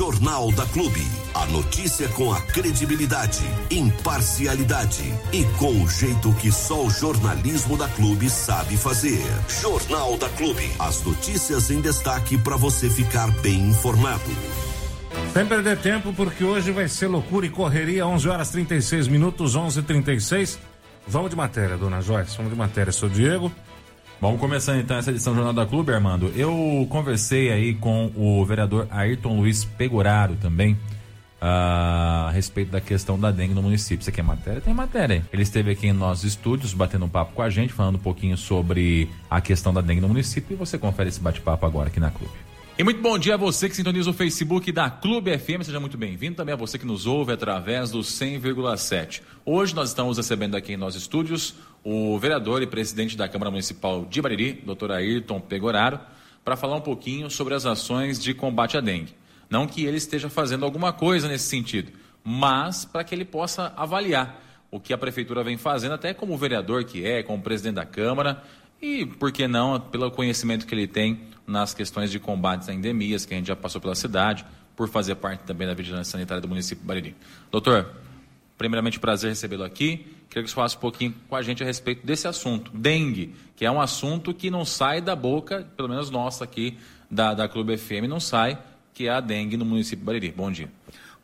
Jornal da Clube. A notícia com a credibilidade, imparcialidade e com o jeito que só o jornalismo da Clube sabe fazer. Jornal da Clube. As notícias em destaque para você ficar bem informado. Sem perder tempo, porque hoje vai ser loucura e correria, 11 horas 36 minutos, 11:36. Vamos de matéria, dona Joyce, vamos de matéria, sou Diego. Vamos começando então essa edição do Jornal da Clube, Armando. Eu conversei aí com o vereador Ayrton Luiz Pegoraro também ah, a respeito da questão da dengue no município. Você quer matéria? Tem matéria. Ele esteve aqui em nossos estúdios batendo um papo com a gente, falando um pouquinho sobre a questão da dengue no município e você confere esse bate-papo agora aqui na Clube. E muito bom dia a você que sintoniza o Facebook da Clube FM, seja muito bem-vindo. Também a você que nos ouve através do 100,7. Hoje nós estamos recebendo aqui em nossos estúdios o vereador e presidente da Câmara Municipal de Bariri, doutor Ayrton Pegoraro, para falar um pouquinho sobre as ações de combate à dengue. Não que ele esteja fazendo alguma coisa nesse sentido, mas para que ele possa avaliar o que a prefeitura vem fazendo, até como vereador que é, como presidente da Câmara, e, por que não, pelo conhecimento que ele tem nas questões de combates a endemias, que a gente já passou pela cidade, por fazer parte também da vigilância sanitária do município de Bariri. Doutor, primeiramente prazer recebê-lo aqui. Queria que você falasse um pouquinho com a gente a respeito desse assunto, dengue, que é um assunto que não sai da boca, pelo menos nossa aqui da, da Clube FM, não sai, que é a dengue no município de Bariri. Bom dia.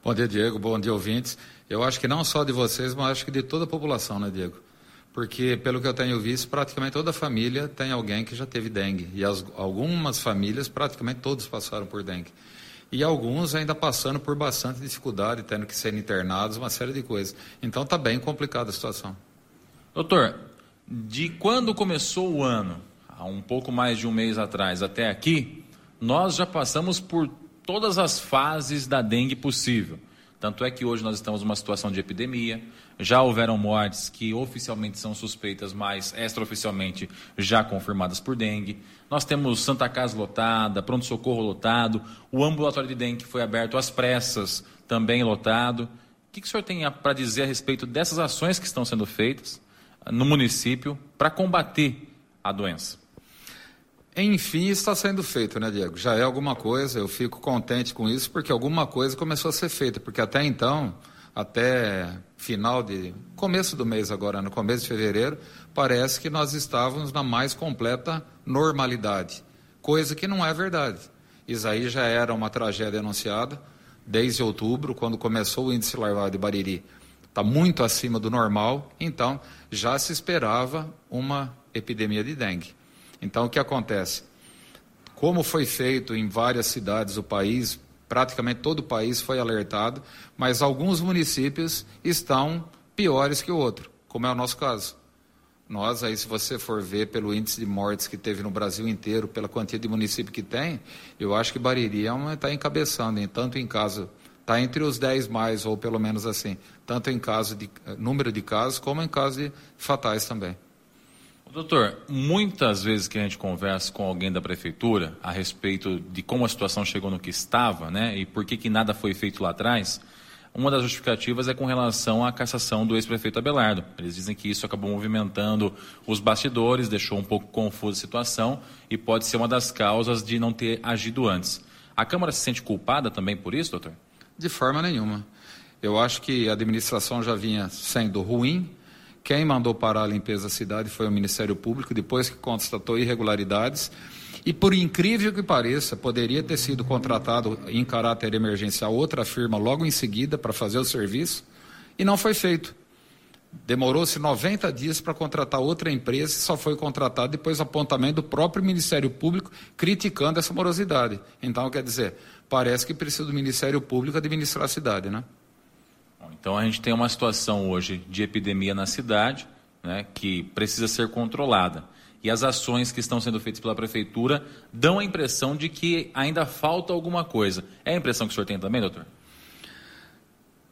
Bom dia, Diego. Bom dia, ouvintes. Eu acho que não só de vocês, mas acho que de toda a população, né, Diego? porque pelo que eu tenho visto, praticamente toda família tem alguém que já teve dengue. E as, algumas famílias, praticamente todos passaram por dengue. E alguns ainda passando por bastante dificuldade, tendo que ser internados, uma série de coisas. Então está bem complicada a situação. Doutor, de quando começou o ano, há um pouco mais de um mês atrás, até aqui, nós já passamos por todas as fases da dengue possível. Tanto é que hoje nós estamos numa situação de epidemia, já houveram mortes que oficialmente são suspeitas, mas extraoficialmente já confirmadas por dengue. Nós temos Santa Casa lotada, pronto-socorro lotado, o ambulatório de dengue foi aberto às pressas, também lotado. O que, que o senhor tem para dizer a respeito dessas ações que estão sendo feitas no município para combater a doença? Enfim, está sendo feito, né, Diego? Já é alguma coisa, eu fico contente com isso, porque alguma coisa começou a ser feita, porque até então, até final de. começo do mês agora, no começo de fevereiro, parece que nós estávamos na mais completa normalidade, coisa que não é verdade. Isso aí já era uma tragédia anunciada desde outubro, quando começou o índice larval de Bariri. Está muito acima do normal, então já se esperava uma epidemia de dengue. Então, o que acontece? Como foi feito em várias cidades do país, praticamente todo o país foi alertado, mas alguns municípios estão piores que o outro, como é o nosso caso. Nós, aí, se você for ver pelo índice de mortes que teve no Brasil inteiro, pela quantia de município que tem, eu acho que Bariri está é encabeçando, em, tanto em caso, está entre os 10 mais, ou pelo menos assim, tanto em caso de eh, número de casos, como em casos de fatais também. Doutor, muitas vezes que a gente conversa com alguém da prefeitura a respeito de como a situação chegou no que estava, né, e por que, que nada foi feito lá atrás, uma das justificativas é com relação à cassação do ex-prefeito Abelardo. Eles dizem que isso acabou movimentando os bastidores, deixou um pouco confusa a situação e pode ser uma das causas de não ter agido antes. A Câmara se sente culpada também por isso, doutor? De forma nenhuma. Eu acho que a administração já vinha sendo ruim, quem mandou parar a limpeza da cidade foi o Ministério Público, depois que constatou irregularidades. E por incrível que pareça, poderia ter sido contratado em caráter emergencial outra firma logo em seguida para fazer o serviço, e não foi feito. Demorou-se 90 dias para contratar outra empresa e só foi contratado depois do apontamento do próprio Ministério Público criticando essa morosidade. Então, quer dizer, parece que precisa do Ministério Público administrar a cidade, né? Então a gente tem uma situação hoje de epidemia na cidade, né, que precisa ser controlada. E as ações que estão sendo feitas pela prefeitura dão a impressão de que ainda falta alguma coisa. É a impressão que o senhor tem também, doutor?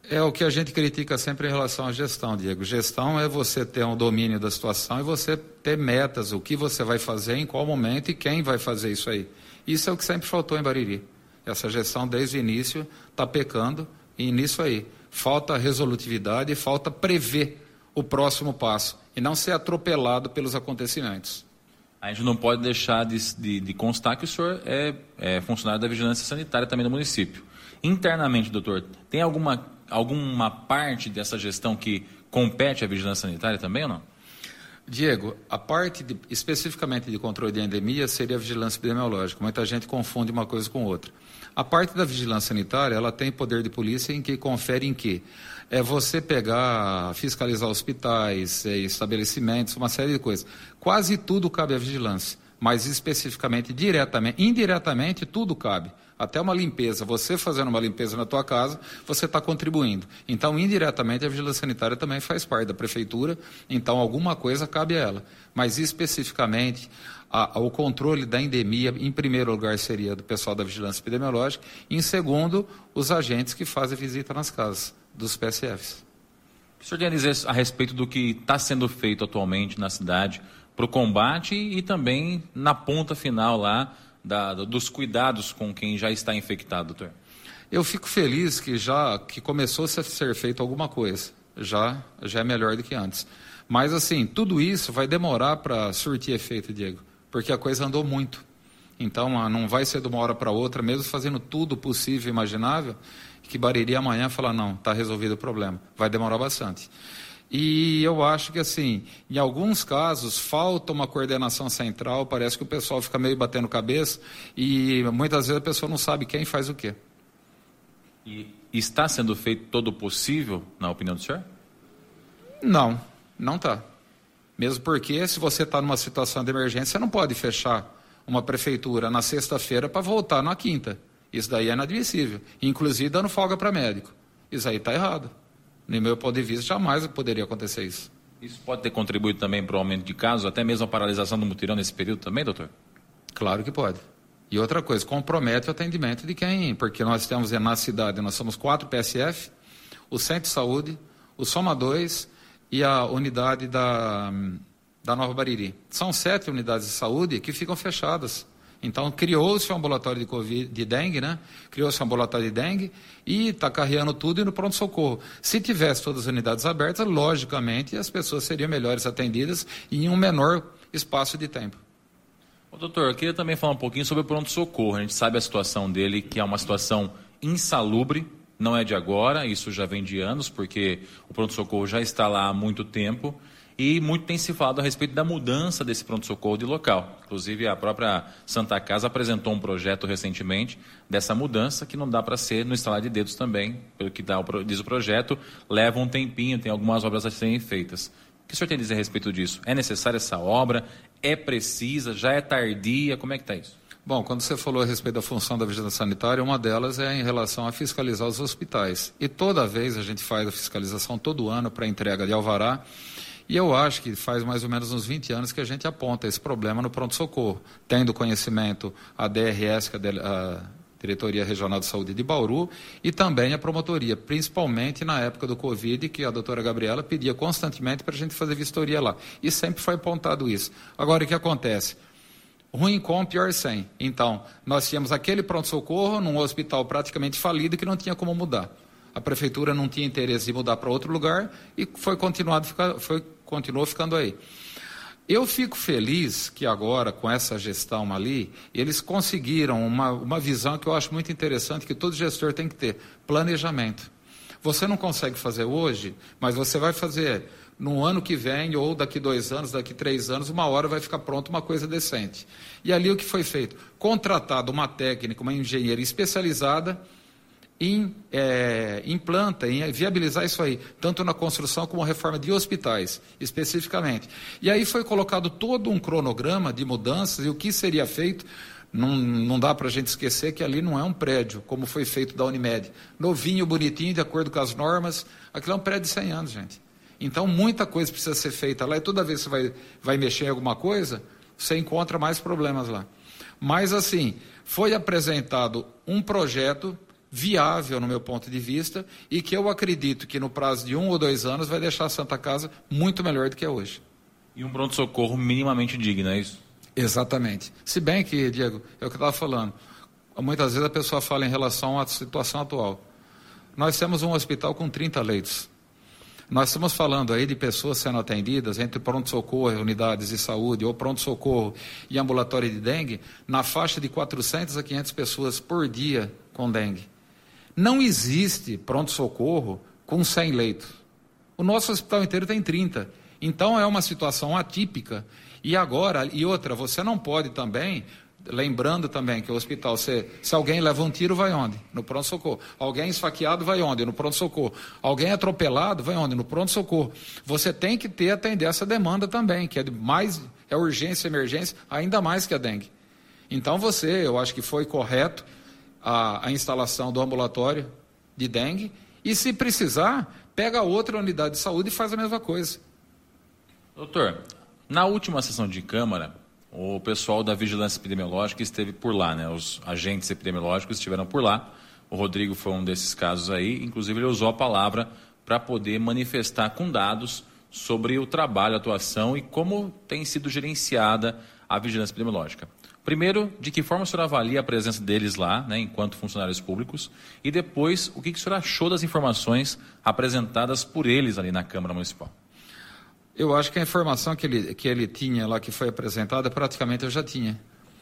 É o que a gente critica sempre em relação à gestão, Diego. Gestão é você ter um domínio da situação e você ter metas, o que você vai fazer, em qual momento e quem vai fazer isso aí. Isso é o que sempre faltou em Bariri. Essa gestão, desde o início, está pecando e nisso aí falta resolutividade e falta prever o próximo passo e não ser atropelado pelos acontecimentos. A gente não pode deixar de, de, de constar que o senhor é, é, funcionário da vigilância sanitária também do município. Internamente, doutor, tem alguma, alguma parte dessa gestão que compete à vigilância sanitária também ou não? Diego, a parte de, especificamente de controle de endemia seria a vigilância epidemiológica. Muita gente confunde uma coisa com outra. A parte da vigilância sanitária, ela tem poder de polícia em que confere em que é você pegar, fiscalizar hospitais, é, estabelecimentos, uma série de coisas. Quase tudo cabe à vigilância, mas especificamente, diretamente, indiretamente, tudo cabe. Até uma limpeza, você fazendo uma limpeza na tua casa, você está contribuindo. Então, indiretamente, a vigilância sanitária também faz parte da prefeitura, então alguma coisa cabe a ela. Mas especificamente, a, o controle da endemia, em primeiro lugar, seria do pessoal da vigilância epidemiológica, e em segundo, os agentes que fazem visita nas casas dos PSFs. O que o senhor tem a dizer a respeito do que está sendo feito atualmente na cidade para o combate e também na ponta final lá da, dos cuidados com quem já está infectado, doutor? Eu fico feliz que já que começou a ser feito alguma coisa. Já, já é melhor do que antes. Mas assim, tudo isso vai demorar para surtir efeito, Diego, porque a coisa andou muito. Então, ah, não vai ser de uma hora para outra, mesmo fazendo tudo possível e imaginável, que Bariri amanhã falar, não, está resolvido o problema. Vai demorar bastante. E eu acho que, assim, em alguns casos, falta uma coordenação central, parece que o pessoal fica meio batendo cabeça e muitas vezes a pessoa não sabe quem faz o quê. E está sendo feito todo o possível, na opinião do senhor? Não, não está. Mesmo porque, se você está numa situação de emergência, você não pode fechar uma prefeitura na sexta-feira para voltar na quinta. Isso daí é inadmissível. Inclusive dando folga para médico. Isso aí está errado. No meu ponto de vista, jamais poderia acontecer isso. Isso pode ter contribuído também para o aumento de casos, até mesmo a paralisação do mutirão nesse período também, doutor? Claro que pode. E outra coisa, compromete o atendimento de quem, porque nós temos na cidade, nós somos quatro PSF, o Centro de Saúde, o Soma 2 e a unidade da, da Nova Bariri. São sete unidades de saúde que ficam fechadas. Então, criou-se um ambulatório de, COVID, de dengue, né? Criou-se um ambulatório de dengue e está carreando tudo e no pronto-socorro. Se tivesse todas as unidades abertas, logicamente as pessoas seriam melhores atendidas em um menor espaço de tempo. Ô, doutor, eu queria também falar um pouquinho sobre o pronto-socorro. A gente sabe a situação dele, que é uma situação insalubre, não é de agora, isso já vem de anos, porque o pronto-socorro já está lá há muito tempo. E muito tem se falado a respeito da mudança desse pronto-socorro de local. Inclusive, a própria Santa Casa apresentou um projeto recentemente dessa mudança, que não dá para ser no instalar de dedos também, pelo que dá, diz o projeto, leva um tempinho, tem algumas obras a serem feitas. O que o senhor tem a dizer a respeito disso? É necessária essa obra? É precisa? Já é tardia? Como é que está isso? Bom, quando você falou a respeito da função da vigilância sanitária, uma delas é em relação a fiscalizar os hospitais. E toda vez a gente faz a fiscalização todo ano para entrega de alvará. E eu acho que faz mais ou menos uns 20 anos que a gente aponta esse problema no pronto-socorro, tendo conhecimento a DRS, que é a Diretoria Regional de Saúde de Bauru, e também a promotoria, principalmente na época do Covid, que a doutora Gabriela pedia constantemente para a gente fazer vistoria lá. E sempre foi apontado isso. Agora, o que acontece? Ruim com, pior sem. Então, nós tínhamos aquele pronto-socorro num hospital praticamente falido que não tinha como mudar. A prefeitura não tinha interesse em mudar para outro lugar e foi continuado, foi continuou ficando aí. Eu fico feliz que agora, com essa gestão ali, eles conseguiram uma, uma visão que eu acho muito interessante, que todo gestor tem que ter: planejamento. Você não consegue fazer hoje, mas você vai fazer no ano que vem, ou daqui dois anos, daqui três anos, uma hora vai ficar pronto uma coisa decente. E ali o que foi feito? Contratado uma técnica, uma engenheira especializada em, é, implanta, em viabilizar isso aí, tanto na construção como reforma de hospitais, especificamente. E aí foi colocado todo um cronograma de mudanças e o que seria feito. Não, não dá para a gente esquecer que ali não é um prédio, como foi feito da Unimed. Novinho, bonitinho, de acordo com as normas. Aquilo é um prédio de 100 anos, gente. Então, muita coisa precisa ser feita lá. E toda vez que você vai, vai mexer em alguma coisa, você encontra mais problemas lá. Mas, assim, foi apresentado um projeto viável no meu ponto de vista e que eu acredito que no prazo de um ou dois anos vai deixar a Santa Casa muito melhor do que é hoje. E um pronto-socorro minimamente digno, é isso? Exatamente. Se bem que, Diego, é o que eu estava falando, muitas vezes a pessoa fala em relação à situação atual. Nós temos um hospital com 30 leitos. Nós estamos falando aí de pessoas sendo atendidas entre pronto-socorro, unidades de saúde, ou pronto-socorro e ambulatório de dengue, na faixa de 400 a 500 pessoas por dia com dengue. Não existe pronto-socorro com 100 leitos. O nosso hospital inteiro tem 30. Então é uma situação atípica. E agora, e outra, você não pode também Lembrando também que o hospital, se, se alguém leva um tiro, vai onde? No pronto-socorro. Alguém esfaqueado, vai onde? No pronto-socorro. Alguém atropelado, vai onde? No pronto-socorro. Você tem que ter, atender essa demanda também, que é mais, é urgência, emergência, ainda mais que a dengue. Então você, eu acho que foi correto a, a instalação do ambulatório de dengue, e se precisar, pega outra unidade de saúde e faz a mesma coisa. Doutor, na última sessão de Câmara, o pessoal da vigilância epidemiológica esteve por lá, né? Os agentes epidemiológicos estiveram por lá. O Rodrigo foi um desses casos aí, inclusive ele usou a palavra para poder manifestar com dados sobre o trabalho, a atuação e como tem sido gerenciada a vigilância epidemiológica. Primeiro, de que forma o senhor avalia a presença deles lá, né, enquanto funcionários públicos, e depois, o que, que o senhor achou das informações apresentadas por eles ali na Câmara Municipal? Eu acho que a informação que ele, que ele tinha lá, que foi apresentada, praticamente eu já tinha.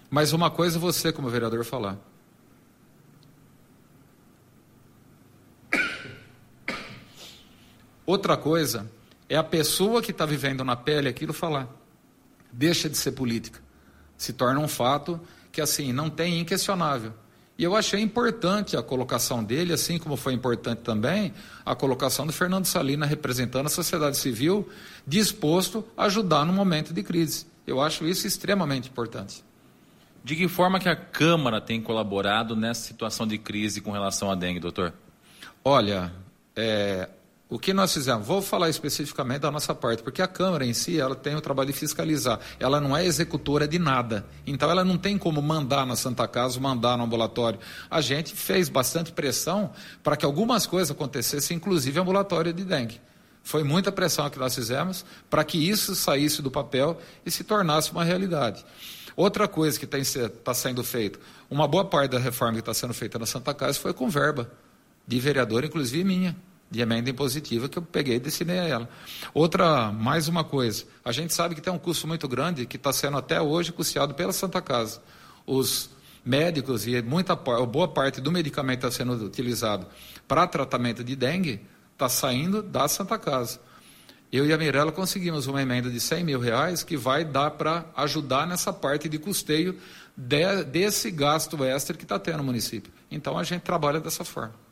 Mas uma coisa você, como vereador, falar. Outra coisa é a pessoa que está vivendo na pele aquilo falar. Deixa de ser política. Se torna um fato que, assim, não tem inquestionável. E eu achei importante a colocação dele, assim como foi importante também a colocação do Fernando Salina representando a sociedade civil, disposto a ajudar no momento de crise. Eu acho isso extremamente importante. De que forma que a Câmara tem colaborado nessa situação de crise com relação à dengue, doutor? Olha, é, o que nós fizemos? Vou falar especificamente da nossa parte, porque a Câmara em si, ela tem o trabalho de fiscalizar. Ela não é executora de nada. Então, ela não tem como mandar na Santa Casa, mandar no ambulatório. A gente fez bastante pressão para que algumas coisas acontecessem, inclusive ambulatório de dengue. Foi muita pressão que nós fizemos para que isso saísse do papel e se tornasse uma realidade. Outra coisa que está sendo feita, uma boa parte da reforma que está sendo feita na Santa Casa foi com verba de vereador, inclusive minha de emenda impositiva que eu peguei e destinei a ela. Outra, mais uma coisa, a gente sabe que tem um custo muito grande que está sendo até hoje custeado pela Santa Casa. Os médicos e muita boa parte do medicamento está sendo utilizado para tratamento de dengue está saindo da Santa Casa. Eu e a Mirella conseguimos uma emenda de 100 mil reais que vai dar para ajudar nessa parte de custeio de, desse gasto extra que está tendo no município. Então a gente trabalha dessa forma.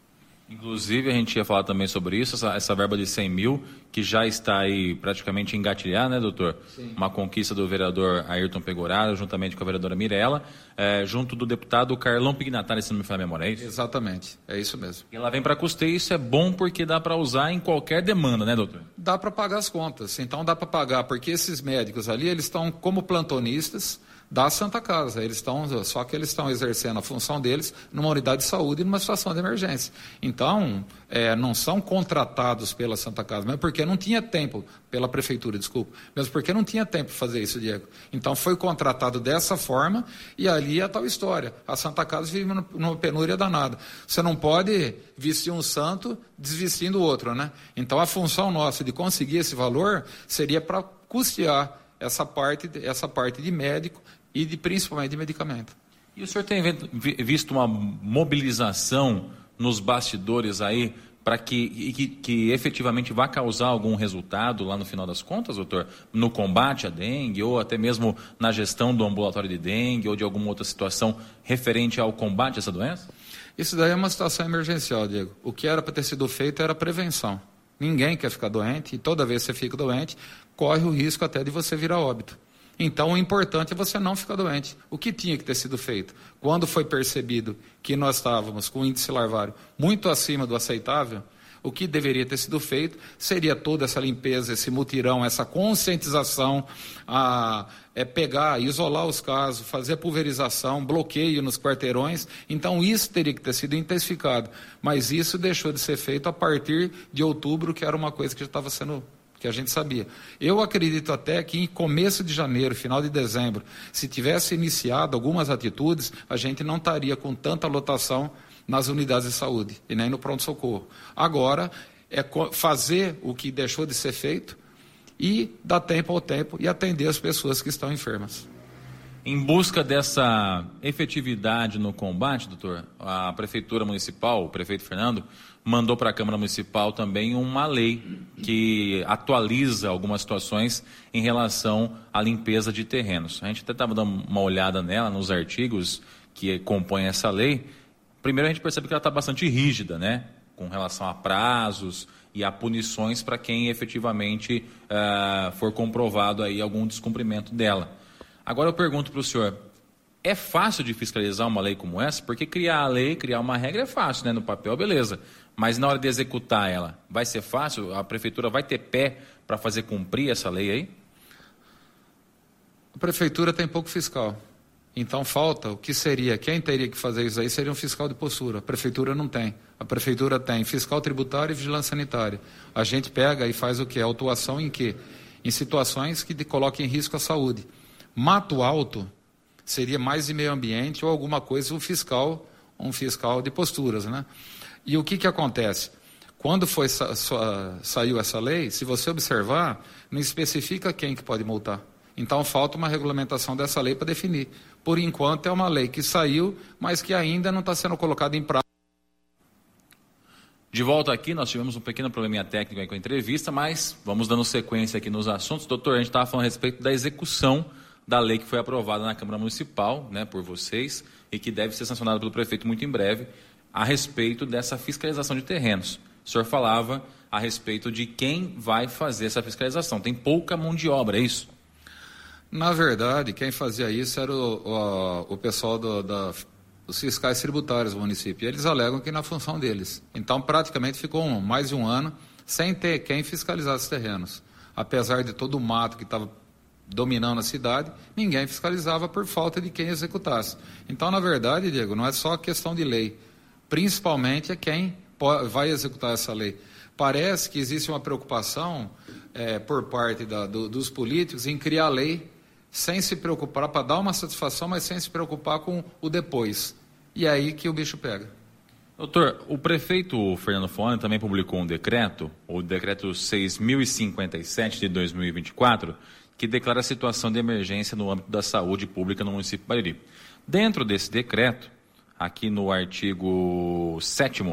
Inclusive, a gente ia falar também sobre isso, essa, essa, verba de 100 mil, que já está aí praticamente engatilhar, né, doutor? Sim. Uma conquista do vereador Ayrton Pegoraro, juntamente com a vereadora Mirella, é, junto do deputado Carlão Pignatari, se não me falha a memória, é isso? Exatamente, é isso mesmo. E ela vem para custeio, isso é bom porque dá para usar em qualquer demanda, né, doutor? Dá para pagar as contas, então dá para pagar, porque esses médicos ali, eles estão como plantonistas, da Santa Casa. Eles estão, só que eles estão exercendo a função deles numa unidade de saúde e numa situação de emergência. Então, é, não são contratados pela Santa Casa, mesmo porque não tinha tempo, pela prefeitura, desculpa, mesmo porque não tinha tempo para fazer isso, Diego. Então, foi contratado dessa forma e ali é a tal história. A Santa Casa vive numa penúria danada. Você não pode vestir um santo desvestindo o outro, né? Então, a função nossa de conseguir esse valor seria para custear essa parte, essa parte de médico e de, principalmente de medicamento. E o senhor tem visto uma mobilização nos bastidores aí para que, que, que, efetivamente vá causar algum resultado lá no final das contas, doutor? No combate à dengue, ou até mesmo na gestão do ambulatório de dengue, ou de alguma outra situação referente ao combate a essa doença? Isso daí é uma situação emergencial, Diego. O que era para ter sido feito era prevenção. Ninguém quer ficar doente, e toda vez que você fica doente, corre o risco até de você virar óbito. Então, o importante é você não ficar doente. O que tinha que ter sido feito? Quando foi percebido que nós estávamos com o índice larvário muito acima do aceitável, o que deveria ter sido feito seria toda essa limpeza, esse mutirão, essa conscientização, a, é pegar, isolar os casos, fazer pulverização, bloqueio nos quarteirões. Então, isso teria que ter sido intensificado. Mas isso deixou de ser feito a partir de outubro, que era uma coisa que já estava sendo que a gente sabia. Eu acredito até que em começo de janeiro, final de dezembro, se tivesse iniciado algumas atitudes, a gente não estaria com tanta lotação nas unidades de saúde e nem no pronto-socorro. Agora, é fazer o que deixou de ser feito e dar tempo ao tempo e atender as pessoas que estão enfermas. Em busca dessa efetividade no combate, doutor, a Prefeitura Municipal, o prefeito Fernando, mandou para a Câmara Municipal também uma lei que atualiza algumas situações em relação à limpeza de terrenos. A gente até estava dando uma olhada nela, nos artigos que compõem essa lei. Primeiro, a gente percebe que ela está bastante rígida, né? Com relação a prazos e a punições para quem efetivamente uh, for comprovado aí algum descumprimento dela. Agora eu pergunto para o senhor, é fácil de fiscalizar uma lei como essa? Porque criar a lei, criar uma regra é fácil, né? No papel, beleza. Mas na hora de executar ela, vai ser fácil? A prefeitura vai ter pé para fazer cumprir essa lei aí? A prefeitura tem pouco fiscal. Então falta o que seria, quem teria que fazer isso aí seria um fiscal de postura. A prefeitura não tem. A prefeitura tem fiscal tributário e vigilância sanitária. A gente pega e faz o que? Autuação em quê? Em situações que coloquem em risco a saúde. Mato alto seria mais de meio ambiente ou alguma coisa, um fiscal, um fiscal de posturas, né? E o que que acontece? Quando foi sa saiu essa lei, se você observar, não especifica quem que pode multar. Então falta uma regulamentação dessa lei para definir. Por enquanto é uma lei que saiu, mas que ainda não está sendo colocada em prática. De volta aqui, nós tivemos um pequeno probleminha técnico com a entrevista, mas vamos dando sequência aqui nos assuntos. Doutor, a gente estava falando a respeito da execução da lei que foi aprovada na Câmara Municipal, né, por vocês, e que deve ser sancionada pelo prefeito muito em breve, a respeito dessa fiscalização de terrenos. O senhor falava a respeito de quem vai fazer essa fiscalização. Tem pouca mão de obra, é isso? Na verdade, quem fazia isso era o, o, o pessoal do, da, dos fiscais tributários do município. E eles alegam que na função deles. Então, praticamente ficou um, mais de um ano sem ter quem fiscalizar os terrenos. Apesar de todo o mato que estava dominando a cidade, ninguém fiscalizava por falta de quem executasse. Então, na verdade, Diego, não é só questão de lei, principalmente é quem vai executar essa lei. Parece que existe uma preocupação é, por parte da, do, dos políticos em criar lei sem se preocupar, para dar uma satisfação, mas sem se preocupar com o depois. E é aí que o bicho pega. Doutor, o prefeito Fernando Fone também publicou um decreto, o decreto 6.057 de 2024, que declara a situação de emergência no âmbito da saúde pública no município de Bariri. Dentro desse decreto, aqui no artigo 7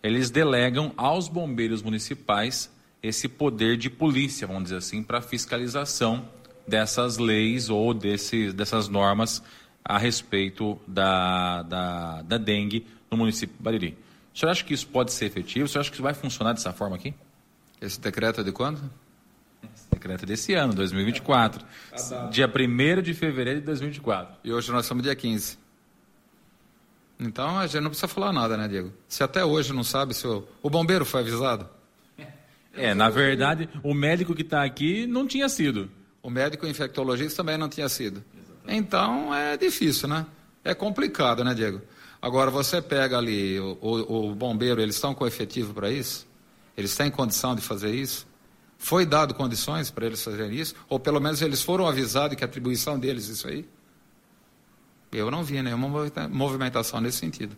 eles delegam aos bombeiros municipais esse poder de polícia, vamos dizer assim, para fiscalização dessas leis ou desses, dessas normas a respeito da, da, da dengue no município de Bariri. O senhor acha que isso pode ser efetivo? O senhor acha que isso vai funcionar dessa forma aqui? Esse decreto é de quando? Decreto desse ano, 2024. Dia 1 de fevereiro de 2024. E hoje nós estamos dia 15. Então a gente não precisa falar nada, né, Diego? Se até hoje não sabe se o, o bombeiro foi avisado. É, na verdade, o médico que está aqui não tinha sido. O médico infectologista também não tinha sido. Então é difícil, né? É complicado, né, Diego? Agora você pega ali o, o, o bombeiro, eles estão com efetivo para isso? Eles têm condição de fazer isso? Foi dado condições para eles fazerem isso? Ou pelo menos eles foram avisados que a atribuição deles isso aí? Eu não vi nenhuma movimentação nesse sentido.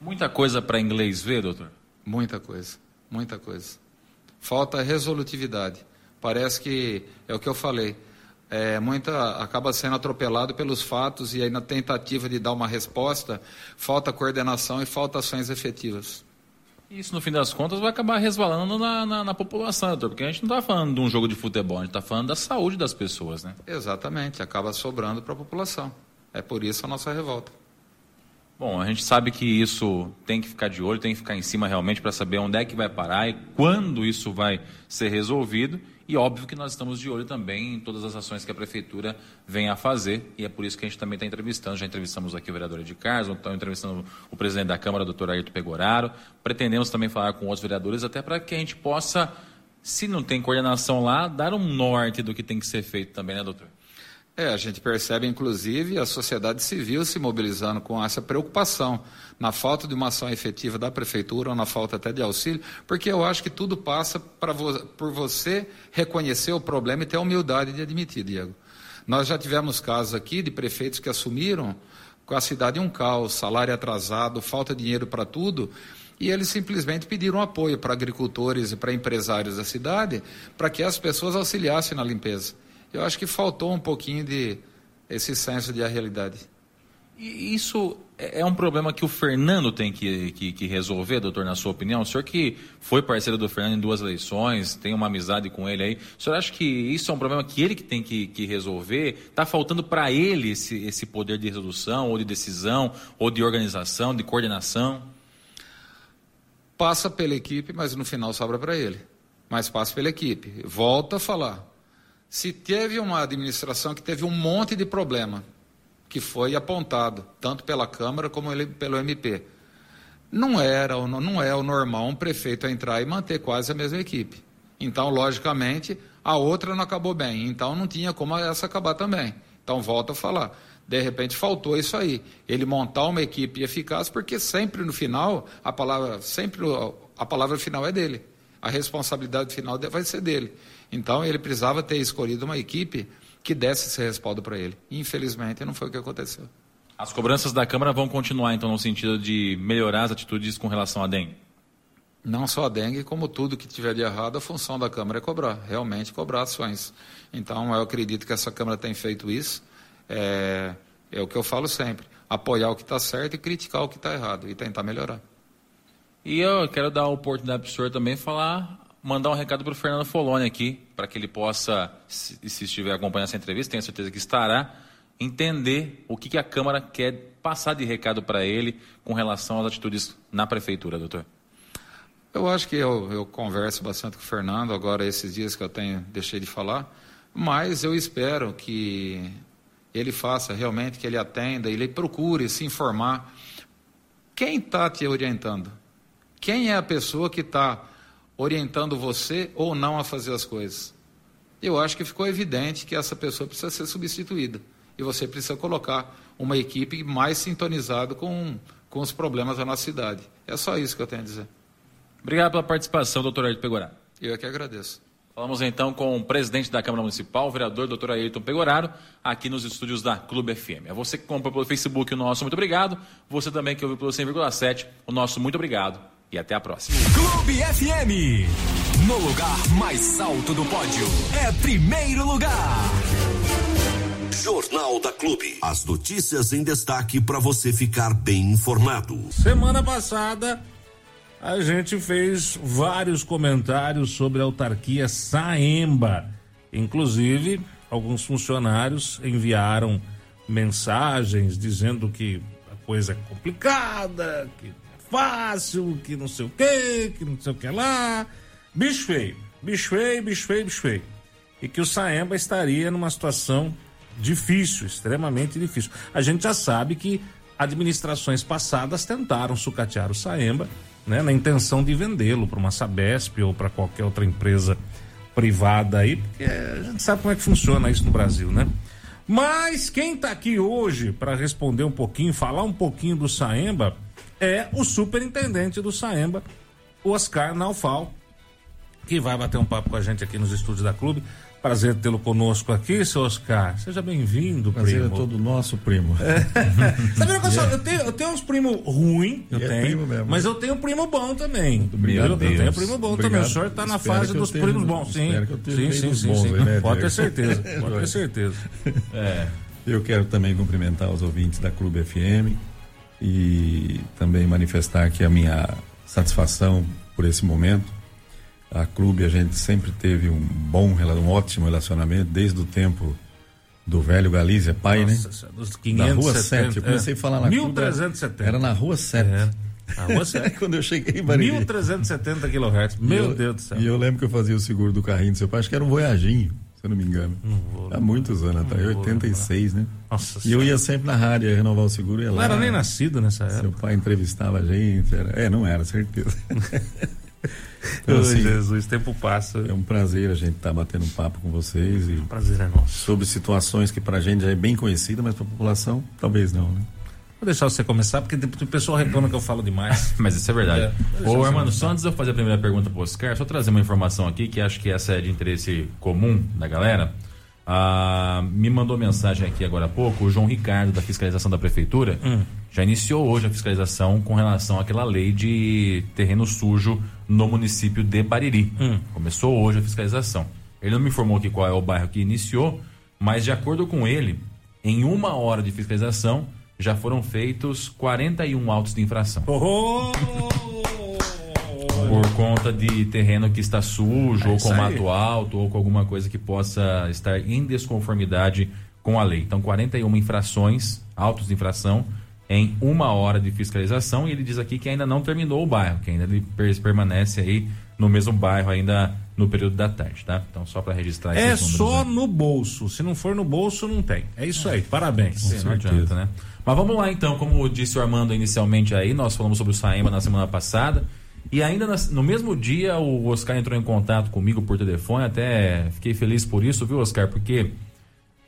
Muita coisa para inglês ver, doutor? Muita coisa, muita coisa. Falta resolutividade. Parece que é o que eu falei. É, muita acaba sendo atropelado pelos fatos e aí na tentativa de dar uma resposta falta coordenação e falta ações efetivas. Isso, no fim das contas, vai acabar resvalando na, na, na população, doutor, porque a gente não está falando de um jogo de futebol, a gente está falando da saúde das pessoas, né? Exatamente, acaba sobrando para a população. É por isso a nossa revolta. Bom, a gente sabe que isso tem que ficar de olho, tem que ficar em cima realmente para saber onde é que vai parar e quando isso vai ser resolvido. E óbvio que nós estamos de olho também em todas as ações que a prefeitura vem a fazer, e é por isso que a gente também está entrevistando. Já entrevistamos aqui o vereador Ed Carlos, estamos entrevistando o presidente da Câmara, doutor Ayrton Pegoraro. Pretendemos também falar com outros vereadores, até para que a gente possa, se não tem coordenação lá, dar um norte do que tem que ser feito também, né, doutor? É, a gente percebe, inclusive, a sociedade civil se mobilizando com essa preocupação na falta de uma ação efetiva da prefeitura ou na falta até de auxílio, porque eu acho que tudo passa vo por você reconhecer o problema e ter a humildade de admitir, Diego. Nós já tivemos casos aqui de prefeitos que assumiram com a cidade um caos, salário atrasado, falta de dinheiro para tudo, e eles simplesmente pediram apoio para agricultores e para empresários da cidade para que as pessoas auxiliassem na limpeza. Eu acho que faltou um pouquinho de, esse senso de realidade. E isso é, é um problema que o Fernando tem que, que, que, resolver, doutor, na sua opinião? O senhor que foi parceiro do Fernando em duas eleições, tem uma amizade com ele aí, o senhor acha que isso é um problema que ele que tem que, que resolver? Está faltando para ele esse, esse poder de resolução, ou de decisão, ou de organização, de coordenação? Passa pela equipe, mas no final sobra para ele. Mas passa pela equipe. Volta a falar. Se teve uma administração que teve um monte de problema, que foi apontado, tanto pela Câmara como ele, pelo MP. Não era, não é o normal um prefeito entrar e manter quase a mesma equipe. Então, logicamente, a outra não acabou bem. Então, não tinha como essa acabar também. Então, volta a falar. De repente, faltou isso aí. Ele montar uma equipe eficaz, porque sempre no final, a palavra, sempre a palavra final é dele. A responsabilidade final vai ser dele. Então, ele precisava ter escolhido uma equipe que desse esse respaldo para ele. Infelizmente, não foi o que aconteceu. As cobranças da Câmara vão continuar, então, no sentido de melhorar as atitudes com relação à dengue? Não só a dengue, como tudo que tiver de errado, a função da Câmara é cobrar, realmente cobrar ações. Então, eu acredito que essa Câmara tem feito isso. É, é o que eu falo sempre: apoiar o que está certo e criticar o que está errado e tentar melhorar. E eu quero dar a oportunidade para o senhor também falar mandar um recado para o Fernando Foloni aqui, para que ele possa, se, se, estiver acompanhando essa entrevista, tenho certeza que estará, entender o que, que a Câmara quer passar de recado para ele com relação às atitudes na Prefeitura, doutor. Eu acho que eu, eu converso bastante com o Fernando, agora esses dias que eu tenho, deixei de falar, mas eu espero que ele faça realmente, que ele atenda, ele procure se informar. Quem está te orientando? Quem é a pessoa que está orientando você ou não a fazer as coisas. Eu acho que ficou evidente que essa pessoa precisa ser substituída. E você precisa colocar uma equipe mais sintonizada com, com os problemas da nossa cidade. É só isso que eu tenho a dizer. Obrigado pela participação, doutor Ayrton Pegoraro. Eu é que agradeço. Falamos então com o presidente da Câmara Municipal, o vereador doutor Ayrton Pegoraro, aqui nos estúdios da Clube FM. A você que comprou pelo Facebook, o nosso muito obrigado. Você também que ouviu pelo 100,7, o nosso muito obrigado e até a próxima. Clube FM, no lugar mais alto do pódio, é primeiro lugar. Jornal da Clube. As notícias em destaque para você ficar bem informado. Semana passada a gente fez vários comentários sobre a autarquia Saemba. Inclusive, alguns funcionários enviaram mensagens dizendo que a coisa é complicada, que fácil, que não sei o que, que não sei o que lá. Bicho feio, bicho feio, bicho feio, bicho feio. E que o Saemba estaria numa situação difícil, extremamente difícil. A gente já sabe que administrações passadas tentaram sucatear o Saemba, né, na intenção de vendê-lo para uma Sabesp ou para qualquer outra empresa privada aí, porque a gente sabe como é que funciona isso no Brasil, né? Mas quem está aqui hoje para responder um pouquinho, falar um pouquinho do Saemba, é o superintendente do Saemba, Oscar Naufal, que vai bater um papo com a gente aqui nos estúdios da clube. Prazer tê-lo conosco aqui, seu Oscar. Seja bem-vindo, primo. Prazer é todo nosso, primo. É. Sabe uma coisa? Eu, tenho, eu tenho uns primos ruins, eu é tenho, primo mas eu tenho primo bom também. Muito obrigado. Eu, eu tenho primo bom obrigado. também. O senhor está na fase dos tenha, primos bons, sim. Sim, sim, sim. sim. Aí, né, pode ter certeza, pode ter certeza. É. Eu quero também cumprimentar os ouvintes da Clube FM e também manifestar aqui a minha satisfação por esse momento. A clube a gente sempre teve um bom, um ótimo relacionamento desde o tempo do velho Galícia, pai, né? Nossa, né? Dos 570, na Rua 7. Eu comecei é, a falar na 1370. Clube, era na Rua 7. É. A rua 7. Quando eu cheguei em Bariri. 1370 kHz. Meu eu, Deus do céu. E eu lembro que eu fazia o seguro do carrinho do seu pai, acho que era um Voyaginho se eu não me engano. Não vou, Há muitos anos atrás, 86, né? Nossa e eu ia sempre na rádio ia renovar o seguro. Ia não lá, era nem nascido nessa época. Seu pai entrevistava a gente. Era... É, não era, certeza. então, assim, Jesus, tempo passa. É um prazer a gente estar tá batendo um papo com vocês. E o prazer é nosso. Sobre situações que para a gente já é bem conhecida, mas para a população talvez não, né? Vou deixar você começar, porque o pessoal reclama que eu falo demais. Mas isso é verdade. É, Ô, Armando, só antes de eu fazer a primeira pergunta para o Oscar, só trazer uma informação aqui que acho que essa é de interesse comum da galera. Ah, me mandou mensagem aqui agora há pouco o João Ricardo, da fiscalização da prefeitura. Hum. Já iniciou hoje a fiscalização com relação àquela lei de terreno sujo no município de Bariri. Hum. Começou hoje a fiscalização. Ele não me informou aqui qual é o bairro que iniciou, mas de acordo com ele, Em uma hora de fiscalização, já foram feitos 41 autos de infração. Oh! Por conta de terreno que está sujo, É ou com mato alto, ou com alguma coisa que possa estar em desconformidade com a lei. Então, 41 infrações, autos de infração, em uma hora de fiscalização. E ele diz aqui que ainda não terminou o bairro, que ainda ele per- permanece aí no mesmo bairro, ainda no período da tarde, tá? Então, só para registrar É só aí. no bolso. Se não for no bolso, não tem. É isso aí. Parabéns. Sim, não adianta, né? Mas vamos lá então, como disse o Armando inicialmente aí, nós falamos sobre o Saema na semana passada. E ainda no mesmo dia o Oscar entrou em contato comigo por telefone, até fiquei feliz por isso, viu, Oscar? Porque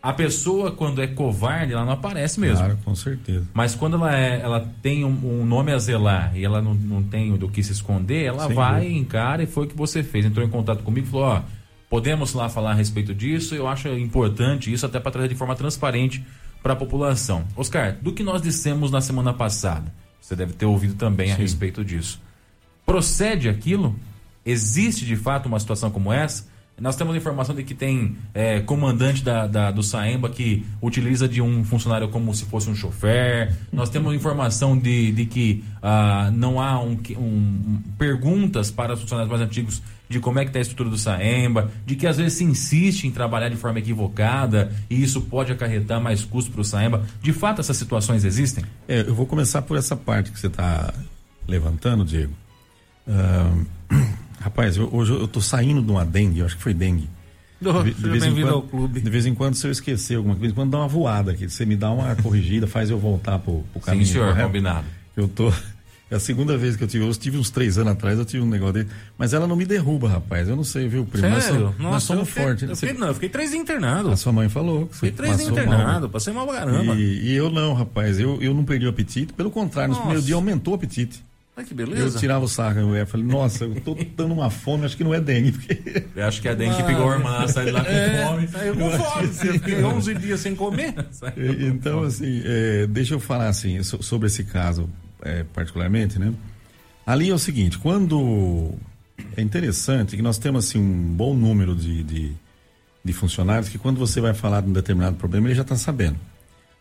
a pessoa, quando é covarde, ela não aparece mesmo. Claro, com certeza. Mas quando ela, é- ela tem um, um nome a zelar e ela não, não tem do que se esconder, ela Sem vai, dúvida. encara e foi o que você fez. Entrou em contato comigo e falou: Ó, podemos lá falar a respeito disso. Eu acho importante isso até para trazer de forma transparente para a população. Oscar, do que nós dissemos na semana passada, você deve ter ouvido também a Sim. respeito disso. Procede aquilo? Existe de fato uma situação como essa? Nós temos a informação de que tem é, comandante da, da- do Saemba que utiliza de um funcionário como se fosse um chofer. Nós temos informação de, de que ah, não há um- um- perguntas para os funcionários mais antigos de como é que está a estrutura do Saemba, de que às vezes se insiste em trabalhar de forma equivocada e isso pode acarretar mais custo para o Saemba. De fato, essas situações existem? É, eu vou começar por essa parte que você está levantando, Diego. Ahn, rapaz, eu- hoje eu tô saindo de uma dengue, eu acho que foi dengue. Oh, De- de vez em quando- ao clube. De vez em quando, se eu esquecer alguma coisa, de vez em quando dá uma voada aqui. Você me dá uma corrigida, faz eu voltar pro, pro caminho. Sim, senhor, correto. combinado. Eu tô. É a segunda vez que eu tive. Eu tive uns três anos atrás, eu tive um negócio dele. Mas ela não me derruba, rapaz. Eu não sei, viu, primo? Nós Sério? somos, nós somos eu fiquei- fortes. né? Eu Você- fiquei, não, eu fiquei três dias internado. A sua mãe falou. que Fiquei você três dias passou mal. internado. Passei mal pra caramba. E, e eu não, rapaz. Eu, eu não perdi o apetite. Pelo contrário, nos Nossa. primeiros dias aumentou o apetite. Ai, que Eu beleza. tirava o saco, eu ia, falei, nossa, eu tô dando uma fome, acho que não é dengue. Porque... Eu acho que a dengue pegou a irmã, saiu lá com fome. Saiu com fome. Eu fiquei 11 dias sem comer. Então, assim, é, deixa eu falar assim, so- sobre esse caso é, particularmente, né? Ali é o seguinte, quando é interessante que nós temos assim um bom número de, de, de funcionários que quando você vai falar de um determinado problema, ele já está sabendo.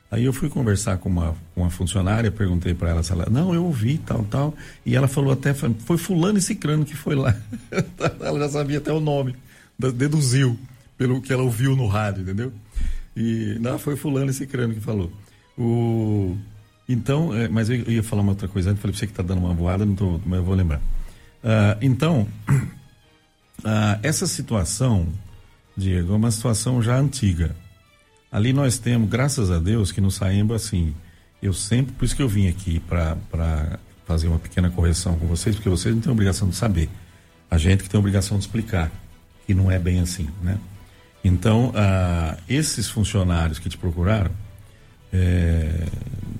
Aí eu fui conversar com uma, uma funcionária, perguntei para ela se ela, não, eu ouvi, tal, tal, e ela falou até, foi fulano e cicrano que foi lá. ela já sabia até o nome, deduziu pelo que ela ouviu no rádio, entendeu? E não, foi fulano e cicrano que falou. O, então, é, mas eu ia falar uma outra coisa antes, falei pra você que tá dando uma voada, não tô, mas eu vou lembrar. Ah, então, ah, essa situação, Diego, é uma situação já antiga. Ali nós temos, graças a Deus, que no Saemba, assim, eu sempre, por isso que eu vim aqui para fazer uma pequena correção com vocês, porque vocês não têm obrigação de saber. A gente que tem obrigação de explicar, que não é bem assim, né? Então, ah, esses funcionários que te procuraram, é,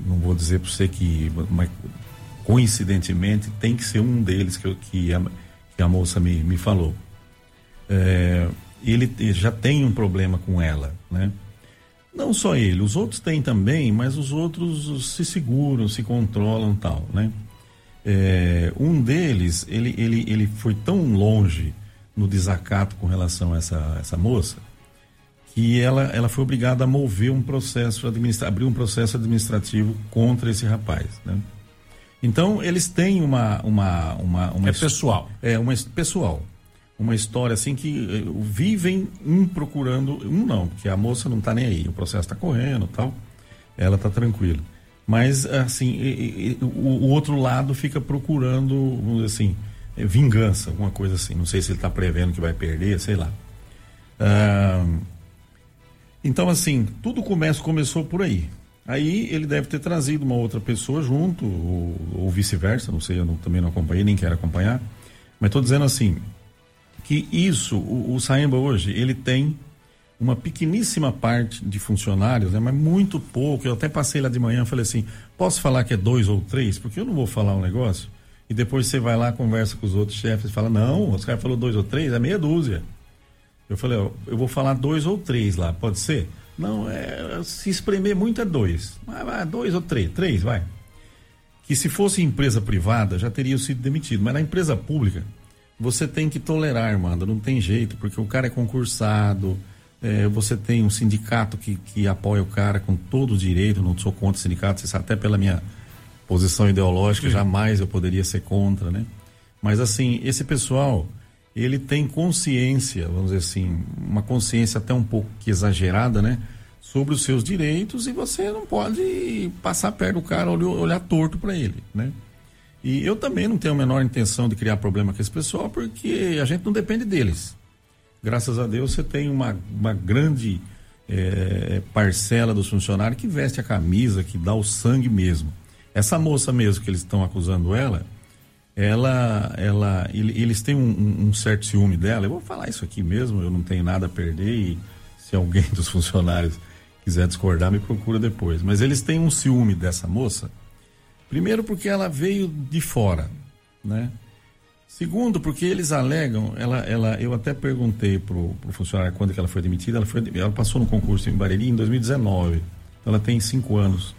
não vou dizer para você que, mas coincidentemente tem que ser um deles que, eu- que, a, que a moça me, me falou. É, ele já tem um problema com ela, né? Não só ele, os outros têm também, mas os outros se seguram, se controlam tal, né? É, um deles, ele, ele, ele foi tão longe no desacato com relação a essa, essa moça, que ela, ela foi obrigada a mover um processo administrativo, abrir um processo administrativo contra esse rapaz, né? Então, eles têm uma... uma, uma, uma É pessoal. é uma pessoal. Uma história assim que eh, vivem um procurando. Um não, porque a moça não está nem aí. O processo está correndo tal. Ela está tranquila. Mas, assim, e- e- o, o outro lado fica procurando, vamos dizer assim, eh, vingança, alguma coisa assim. Não sei se ele está prevendo que vai perder, sei lá. Ah, então, assim, tudo começa, começou por aí. Aí ele deve ter trazido uma outra pessoa junto, ou, ou vice-versa, não sei, eu não- também não acompanhei, nem quero acompanhar. Mas estou dizendo assim, que isso, o, o Saemba hoje, ele tem uma pequeníssima parte de funcionários, né, mas muito pouco. Eu até passei lá de manhã e falei assim: posso falar que é dois ou três? Porque eu não vou falar um negócio. E depois você vai lá, conversa com os outros chefes e fala: não, os caras falou dois ou três, é meia dúzia. Eu falei: ó, eu vou falar dois ou três lá, pode ser? Não, é, se espremer muito é dois. Mas vai, dois ou três, três, vai. Que se fosse empresa privada já teria sido demitido, mas na empresa pública você tem que tolerar, mano, não tem jeito, porque o cara é concursado, É, você tem um sindicato que, que apoia o cara com todo o direito, não sou contra o sindicato, você sabe, até pela minha posição ideológica, Sim. jamais eu poderia ser contra, né? Mas assim, esse pessoal, ele tem consciência, vamos dizer assim, uma consciência até um pouco exagerada, né? Sobre os seus direitos e você não pode passar perto do cara olhar, olhar torto para ele, né? E eu também não tenho a menor intenção de criar problema com esse pessoal, porque a gente não depende deles. Graças a Deus você tem uma, uma grande é, parcela dos funcionários que veste a camisa, que dá o sangue mesmo. Essa moça mesmo que eles estão acusando ela, ela, ela, eles têm um, um, certo ciúme dela. Eu vou falar isso aqui mesmo, eu não tenho nada a perder e se alguém dos funcionários quiser discordar, me procura depois. Mas eles têm um ciúme dessa moça Primeiro porque ela veio de fora, né? Segundo, porque eles alegam, ela, ela, eu até perguntei pro, pro funcionário quando que ela foi demitida, ela, foi, ela passou no concurso em Bariri em 2019. Então ela tem cinco anos,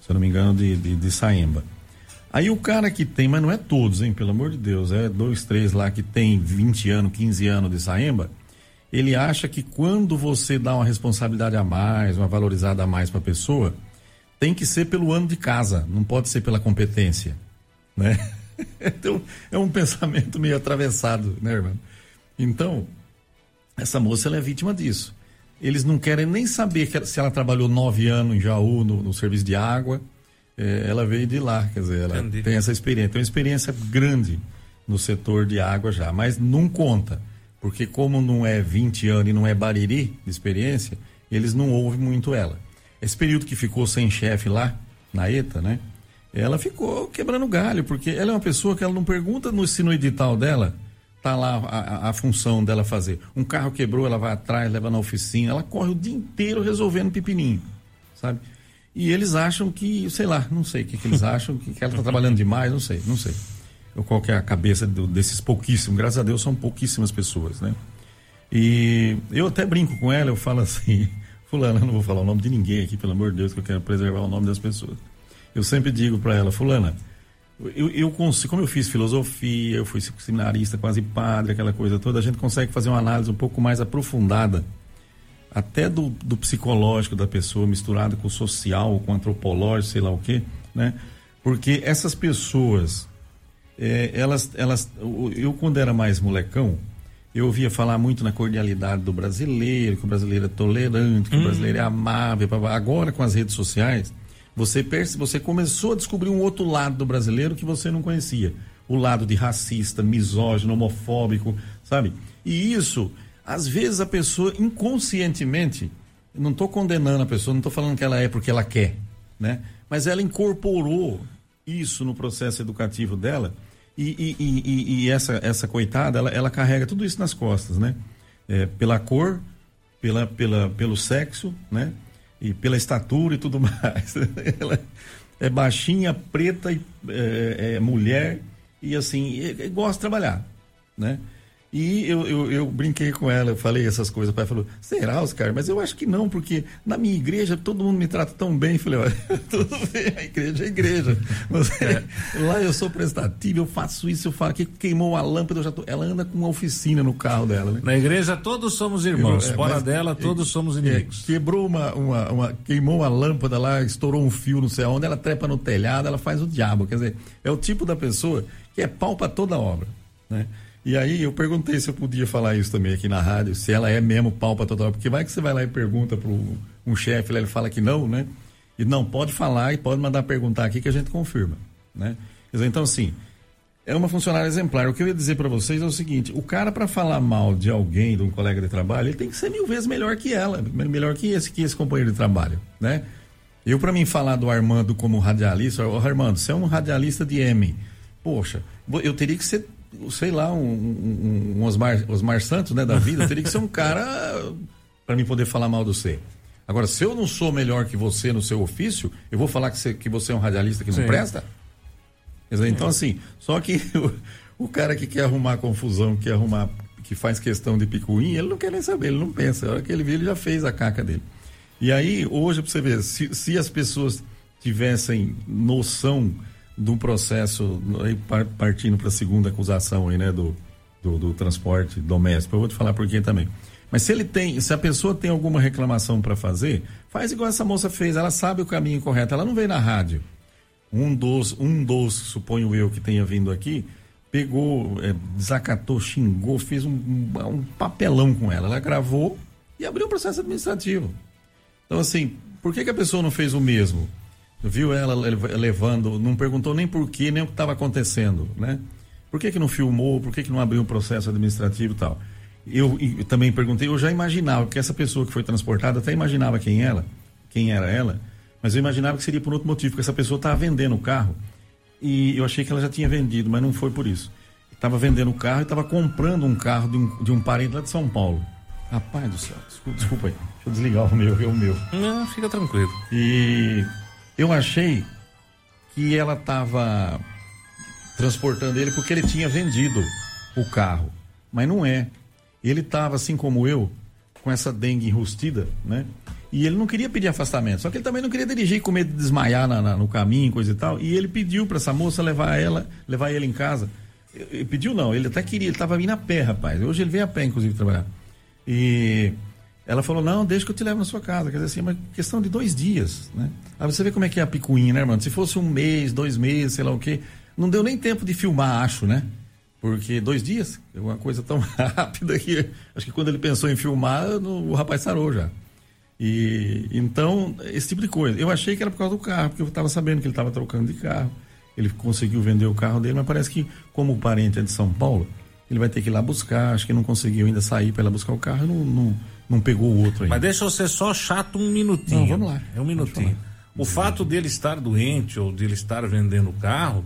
se eu não me engano, de, de, de Saemba. Aí o cara que tem, mas não é todos, hein, pelo amor de Deus, é dois, três lá que tem 20 anos, 15 anos de Saemba, ele acha que quando você dá uma responsabilidade a mais, uma valorizada a mais para a pessoa, tem que ser pelo ano de casa, não pode ser pela competência, né? Então, é um pensamento meio atravessado, né, irmão? Então, essa moça ela é vítima disso. Eles não querem nem saber se ela trabalhou nove anos em Jaú no, no serviço de água. É, ela veio de lá, quer dizer, ela Entendi. tem essa experiência. Tem uma experiência grande no setor de água já, mas não conta. Porque como não é 20 anos e não é bariri de experiência, eles não ouvem muito ela. Esse período que ficou sem chefe lá, na ETA, né? Ela ficou quebrando galho, porque ela é uma pessoa que ela não pergunta no, se no edital dela tá lá a, a, a, função dela fazer. Um carro quebrou, ela vai atrás, leva na oficina, ela corre o dia inteiro resolvendo pepininho, sabe? E eles acham que, sei lá, não sei o que, que eles acham, que, que ela está trabalhando demais, não sei, não sei. Qual que é a cabeça do, desses pouquíssimos, graças a Deus são pouquíssimas pessoas, né? E eu até brinco com ela, eu falo assim, Fulana, não vou falar o nome de ninguém aqui, pelo amor de Deus, que eu quero preservar o nome das pessoas. Eu sempre digo para ela, Fulana, eu, eu consigo, como eu fiz filosofia, eu fui seminarista, quase padre, aquela coisa toda, a gente consegue fazer uma análise um pouco mais aprofundada, até do, do psicológico da pessoa, misturado com o social, com o antropológico, sei lá o quê, né? Porque essas pessoas, é, elas, elas, eu quando era mais molecão, eu ouvia falar muito na cordialidade do brasileiro, que o brasileiro é tolerante, que hum. o brasileiro é amável. Agora, com as redes sociais, você, você começou a descobrir um outro lado do brasileiro que você não conhecia. O lado de racista, misógino, homofóbico, sabe? E isso, às vezes a pessoa inconscientemente, não estou condenando a pessoa, não estou falando que ela é porque ela quer, né? Mas ela incorporou isso no processo educativo dela e, e, e, e, essa, essa coitada, ela, ela carrega tudo isso nas costas, né? É, pela cor, pela, pela, pelo sexo, né? E pela estatura e tudo mais. ela é baixinha, preta, e, é, é mulher e assim, gosta de trabalhar, né? E eu, eu, eu, brinquei com ela, eu falei essas coisas. O pai falou: será, Oscar? Mas eu acho que não, porque na minha igreja todo mundo me trata tão bem. Eu falei: olha, tudo bem, a igreja é a igreja. Mas, é. Lá eu sou prestativo, eu faço isso, eu falo que queimou a lâmpada, eu já tô. Ela anda com uma oficina no carro dela, né? Na igreja todos somos irmãos, eu, é, fora dela todos somos inimigos. É, quebrou uma, uma, uma, queimou a lâmpada lá, estourou um fio, não sei aonde, ela trepa no telhado, ela faz o diabo. Quer dizer, é o tipo da pessoa que é pau para toda obra, né? E aí eu perguntei se eu podia falar isso também aqui na rádio, se ela é mesmo pau para total, porque vai que você vai lá e pergunta para um chefe, ele fala que não, né? E não, pode falar e pode mandar perguntar aqui que a gente confirma, né? Então, assim, é uma funcionária exemplar. O que eu ia dizer para vocês é o seguinte: o cara, para falar mal de alguém, de um colega de trabalho, ele tem que ser mil vezes melhor que ela, melhor que esse, que esse companheiro de trabalho, né? Eu, para mim, falar do Armando como radialista, ô Armando, você é um radialista de M. Poxa, eu teria que ser sei lá, um, um, um Osmar, Osmar Santos, né, da vida, teria que ser um cara para mim poder falar mal do você. Agora, se eu não sou melhor que você no seu ofício, eu vou falar que você, que você é um radialista que não Sim. presta? Então, assim, só que o, o, cara que quer arrumar confusão, que arrumar, que faz questão de picuinha, ele não quer nem saber, ele não pensa. A hora que ele vê, ele já fez a caca dele. E aí, hoje, para você ver, se, se as pessoas tivessem noção um processo, partindo para a segunda acusação aí, né, do, do, do, transporte doméstico. Eu vou te falar por quê também. Mas se ele tem, se a pessoa tem alguma reclamação para fazer, faz igual essa moça fez. Ela sabe o caminho correto. Ela não veio na rádio. Um dos, um dos, suponho eu que tenha vindo aqui, pegou, é, desacatou, xingou, fez um, um, papelão com ela. Ela gravou e abriu um processo administrativo. Então, assim, por que, que a pessoa não fez o mesmo? Viu ela levando, não perguntou nem por quê, nem o que estava acontecendo, né? Por que, que não filmou? Por que, que não abriu um processo administrativo e tal? Eu, também perguntei, eu já imaginava que essa pessoa que foi transportada, até imaginava quem ela, quem era ela, mas eu imaginava que seria por outro motivo, porque essa pessoa estava vendendo o carro e eu achei que ela já tinha vendido, mas não foi por isso. Estava vendendo o carro e estava comprando um carro de um, de um parente lá de São Paulo. Rapaz do céu, desculpa, desculpa aí, deixa eu desligar o meu, ver o meu. Não, fica tranquilo. E eu achei que ela estava transportando ele porque ele tinha vendido o carro, mas não é. Ele estava assim como eu, com essa dengue enrustida, né? E ele não queria pedir afastamento, só que ele também não queria dirigir com medo de desmaiar na, na, no caminho, coisa e tal. E ele pediu para essa moça levar ela, levar ele em casa. Ele pediu não, ele até queria, ele estava vindo a pé, rapaz. Hoje ele veio a pé, inclusive, trabalhar. E ela falou, não, deixa que eu te levo na sua casa. Quer dizer assim, uma questão de dois dias, né? Aí você vê como é que é a picuinha, né, irmão? Se fosse um mês, dois meses, sei lá o quê, não deu nem tempo de filmar, acho, né? Porque dois dias, é uma coisa tão rápida que acho que quando ele pensou em filmar, o rapaz sarou já. E então, esse tipo de coisa. Eu achei que era por causa do carro, porque eu estava sabendo que ele estava trocando de carro. Ele conseguiu vender o carro dele, mas parece que, como o parente é de São Paulo, ele vai ter que ir lá buscar. Acho que não conseguiu ainda sair para ir lá buscar o carro. Não, não, não pegou o outro ainda. Mas deixa eu ser só chato um minutinho. Não, vamos lá. É um minutinho. O fato dele estar doente ou dele estar vendendo o carro,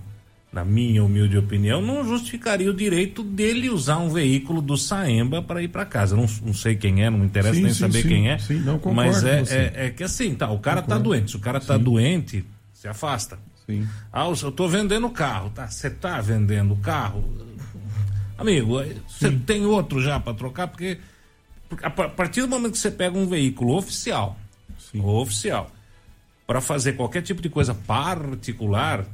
na minha humilde opinião, não justificaria o direito dele usar um veículo do Saemba para ir para casa. Não, não sei quem é, não me interessa sim, nem sim, saber sim, quem é. Sim, não concordo mas é, é, é, que assim, tá, o cara tá concordo. tá doente. Se o cara tá doente, se afasta. Sim. Ah, eu tô vendendo o carro, tá? Você tá vendendo o carro? Amigo, você tem outro já para trocar, porque a partir do momento que você pega um veículo oficial, Sim. oficial, para fazer qualquer tipo de coisa particular,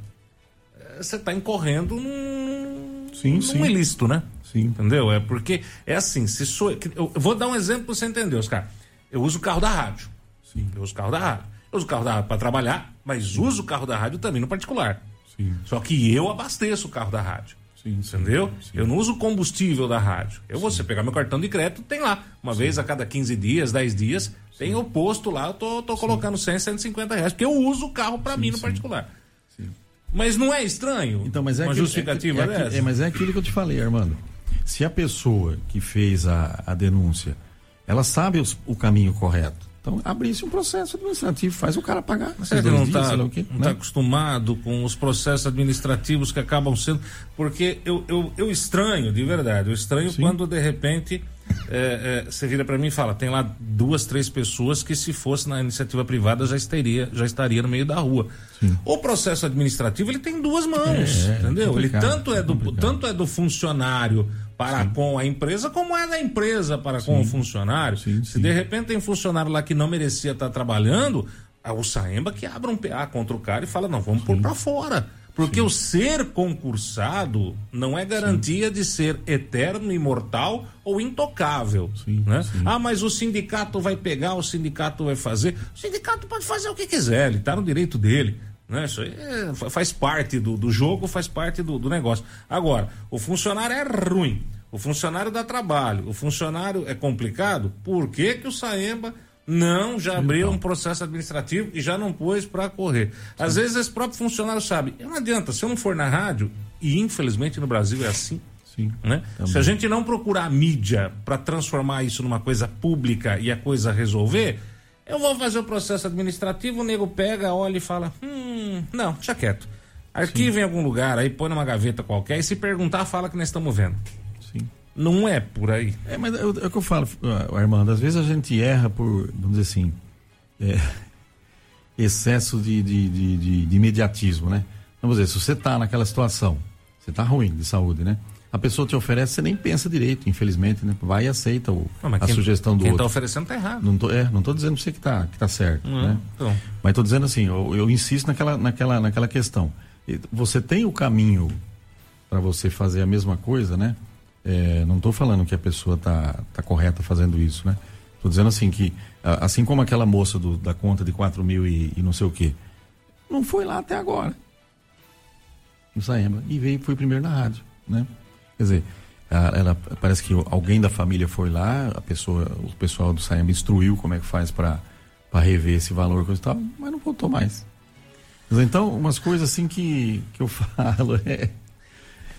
eh, você está incorrendo num, sim, num sim. ilícito, né? Sim. Entendeu? É porque é assim, se sou, eu vou dar um exemplo para você entender, Oscar. Eu uso o carro da rádio. Sim. Eu uso o carro da rádio. Eu uso o carro da rádio para trabalhar, mas uso o carro da rádio também no particular. Sim. Só que eu abasteço o carro da rádio. Sim, entendeu? Sim. Eu não uso combustível da rádio. Eu vou você pegar meu cartão de crédito, tem lá. Uma vez a cada 15 dias, 10 dias, tem o posto lá, eu tô, tô colocando 100, 150 reais, porque eu uso o carro para mim no particular. Mas não é estranho? Então, mas é uma aquilo, justificativa é, é, é, mas é aquilo que eu te falei, Armando. Se a pessoa que fez a, a denúncia, ela sabe os, o caminho correto, então, abrir-se um processo administrativo, faz o cara pagar. Você não está né? tá acostumado com os processos administrativos que acabam sendo. Porque eu, eu, eu estranho, de verdade, eu estranho Sim. quando de repente é, é, você vira para mim e fala: tem lá duas, três pessoas que, se fosse na iniciativa privada, já estaria, já estaria no meio da rua. Sim. O processo administrativo ele tem duas mãos, é, entendeu? Ele tanto é, do, tanto é do funcionário para sim. com a empresa, como é da empresa para sim. com o funcionário. Sim, Se de repente tem funcionário lá que não merecia estar trabalhando, é o Saemba que abre um PA contra o cara e fala: não, vamos pôr para fora. Porque o ser concursado não é garantia de ser eterno, imortal ou intocável. né? Ah, mas o sindicato vai pegar, o sindicato vai fazer. O sindicato pode fazer o que quiser, ele está no direito dele. Né? Isso aí é, faz parte do, do jogo, faz parte do, do negócio. Agora, o funcionário é ruim, o funcionário dá trabalho, o funcionário é complicado, por que, que o Saemba não já abriu então. um processo administrativo e já não pôs para correr? Às vezes esse próprio funcionário sabe, não adianta, se eu não for na rádio, e infelizmente no Brasil é assim, Sim, né? Se a gente não procurar a mídia para transformar isso numa coisa pública e a coisa resolver, eu vou fazer o processo administrativo, o nego pega, olha e fala: hum, não, deixa quieto. Arquiva em algum lugar, aí põe numa gaveta qualquer e se perguntar, fala que nós estamos vendo. Sim. Não é por aí. É, mas é, é o que eu falo, Armando, às vezes a gente erra por, vamos dizer assim, é, excesso de, de, de, de, de imediatismo, né? Vamos dizer, se você está naquela situação, você está ruim de saúde, né? A pessoa te oferece, você nem pensa direito, infelizmente, né? Vai e aceita o, não, a quem, sugestão do quem outro. Quem está oferecendo está errado. Não tô, é, não tô dizendo pra você que tá, que tá certo, uhum, né? Então. Mas estou dizendo assim, eu, eu, insisto naquela, naquela, naquela questão. Você tem o caminho para você fazer a mesma coisa, né? É, não estou falando que a pessoa está tá correta fazendo isso, né? Estou dizendo assim que, assim como aquela moça do, da conta de 4 mil e, e não sei o quê, não foi lá até agora. No Saemba. E veio, foi primeiro na rádio, né? Quer dizer, ela, parece que alguém da família foi lá, a pessoa, o pessoal do Saemba instruiu como é que faz para rever esse valor coisa e tal, mas não voltou mais. Então, umas coisas assim que, que eu falo é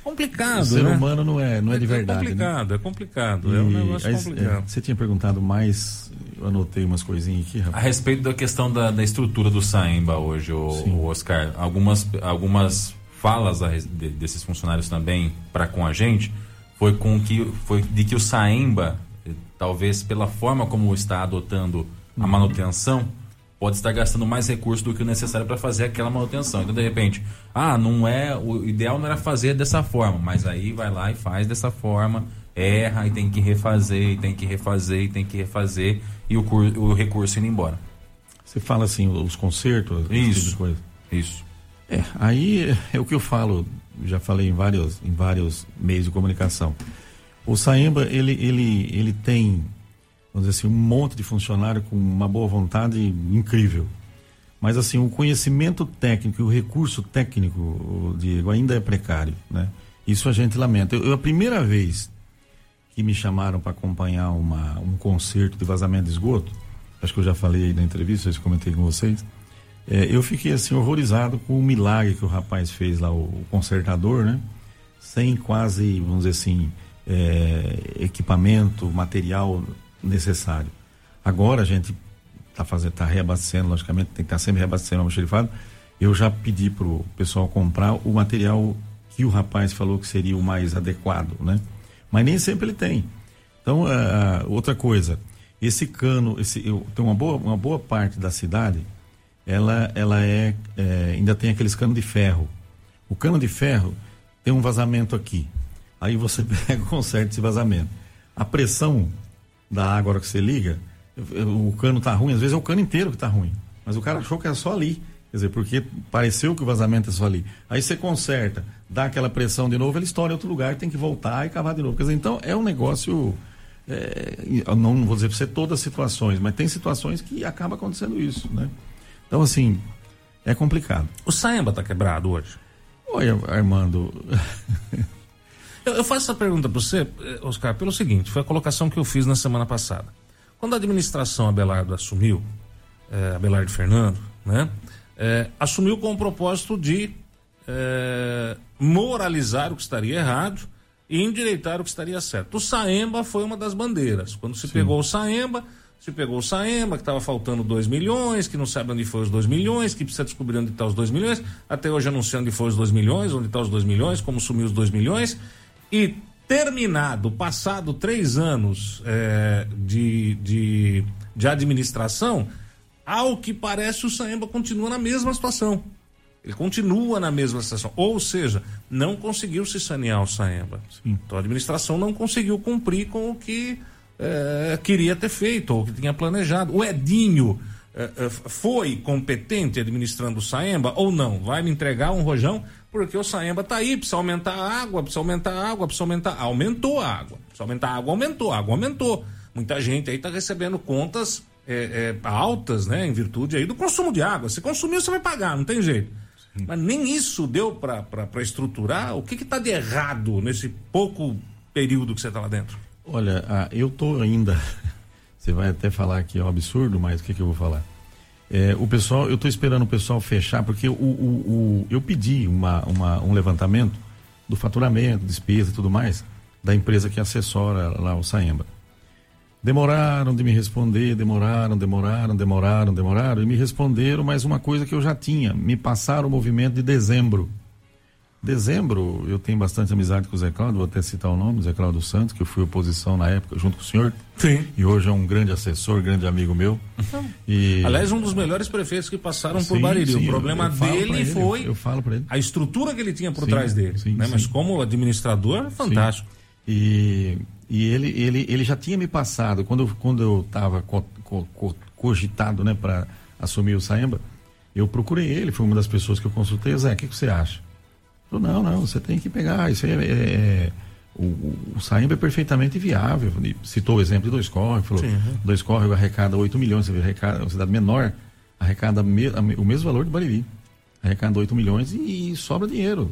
complicado. O ser né? humano não é, não é, é de verdade. É complicado, né? é complicado. E, é um negócio complicado. É, você tinha perguntado mais, eu anotei umas coisinhas aqui, rapaz. A respeito da questão da, da estrutura do Saemba hoje, o, o, Oscar, algumas, algumas falas desses funcionários também para com a gente foi com que foi de que o Saemba, talvez pela forma como está adotando a uhum. manutenção, pode estar gastando mais recursos do que o necessário para fazer aquela manutenção. Então, de repente, ah, não é. O ideal não era fazer dessa forma, mas aí vai lá e faz dessa forma, erra e tem que refazer, e tem que refazer, e tem que refazer, e o, o recurso indo embora. Você fala assim, os concertos, isso, tipo isso. É, aí é o que eu falo, já falei em vários, em vários meios de comunicação. O Saemba, ele, ele, ele tem vamos dizer assim, um monte de funcionário com uma boa vontade incrível. Mas assim, o conhecimento técnico, o recurso técnico, Diego, ainda é precário, né? Isso a gente lamenta. Eu, eu a primeira vez que me chamaram para acompanhar uma, um concerto de vazamento de esgoto, acho que eu já falei na entrevista, eu comentei com vocês, é, eu fiquei assim horrorizado com o milagre que o rapaz fez lá, o, o consertador, né? Sem quase, vamos dizer assim, é, equipamento, material necessário. Agora a gente está fazendo, tá reabastecendo, logicamente, tem que estar tá sempre reabastecendo o almoxerifado. Eu já pedi para o pessoal comprar o material que o rapaz falou que seria o mais adequado, né? Mas nem sempre ele tem. Então, uh, outra coisa, esse cano, esse, eu, tem uma boa, uma boa parte da cidade, ela, ela é, é, ainda tem aqueles canos de ferro. O cano de ferro tem um vazamento aqui. Aí você pega conserta esse vazamento. A pressão da água, hora que você liga, o cano tá ruim, às vezes é o cano inteiro que tá ruim. Mas o cara achou que era só ali. Quer dizer, porque pareceu que o vazamento é só ali. Aí você conserta, dá aquela pressão de novo, ele estoura em outro lugar, tem que voltar e cavar de novo. Quer dizer, então é um negócio. É, não vou dizer para você todas as situações, mas tem situações que acaba acontecendo isso, né? Então, assim, é complicado. O Saemba tá quebrado hoje? Olha, Armando. Eu, eu faço essa pergunta para você, eh, Oscar, pelo seguinte: foi a colocação que eu fiz na semana passada. Quando a administração Abelardo assumiu, é, Abelardo Fernando, né, é, assumiu com o propósito de é, moralizar o que estaria errado e endireitar o que estaria certo. O Saemba foi uma das bandeiras. Quando se Sim. pegou o Saemba, se pegou o Saemba, que estava faltando 2 milhões, que não sabe onde foi os 2 milhões, que precisa descobrir onde estão tá os 2 milhões. Até hoje anunciando onde foi os 2 milhões, onde estão tá os 2 milhões, como sumiu os 2 milhões. E terminado, passado três anos é, de, de, de administração, ao que parece o Saemba continua na mesma situação. Ele continua na mesma situação. Ou seja, não conseguiu se sanear o Saemba. Sim. Então a administração não conseguiu cumprir com o que é, queria ter feito, ou que tinha planejado. O Edinho é, é foi competente administrando o Saemba ou não? Vai me entregar um rojão? porque o Saemba tá aí, precisa aumentar a água, precisa aumentar a água, precisa aumentar. Aumentou a água. Precisa aumentar a água, aumentou, a água aumentou. Muita gente aí está recebendo contas altas, né, em virtude aí do consumo de água. Se consumiu, você vai pagar, não tem jeito. Mas nem isso deu para estruturar. O que está de errado nesse pouco período que você está lá dentro? Olha, ah, eu tô ainda. Você vai até falar que é um absurdo, mas o que, que eu vou falar? É, o pessoal, eu estou esperando o pessoal fechar, porque o, o, o, eu pedi uma, uma, um levantamento do faturamento, despesa e tudo mais, da empresa que assessora lá o Saemba. Demoraram de me responder, demoraram, demoraram, demoraram, demoraram, e me responderam mais uma coisa que eu já tinha. Me passaram o movimento de dezembro. Dezembro, eu tenho bastante amizade com o Zé Cláudio, vou até citar o nome, Zé Cláudio Santos, que eu fui oposição na época, junto com o senhor. Sim. E hoje é um grande assessor, grande amigo meu. E... Aliás, um dos melhores prefeitos que passaram sim, por Bariri. Sim, o problema dele ele, foi eu, eu, falo ele. a estrutura que ele tinha por sim, trás dele. Né? Mas como administrador, é fantástico. E, e ele, ele, ele já tinha me passado, quando, eu, quando eu estava co, co, co, cogitado né, para assumir o Saemba, eu procurei ele, foi uma das pessoas que eu consultei. Zé, o que, que você acha? Falou, não, não, você tem que pegar, isso é, é, é o, o, Saemba é perfeitamente viável. Ele citou o exemplo de Dois Córregos, falou, Sim. Dois Córregos arrecada 8 milhões, você vê, arrecada, uma cidade menor arrecada me, o mesmo valor de Bariri. Arrecada 8 milhões e, sobra dinheiro.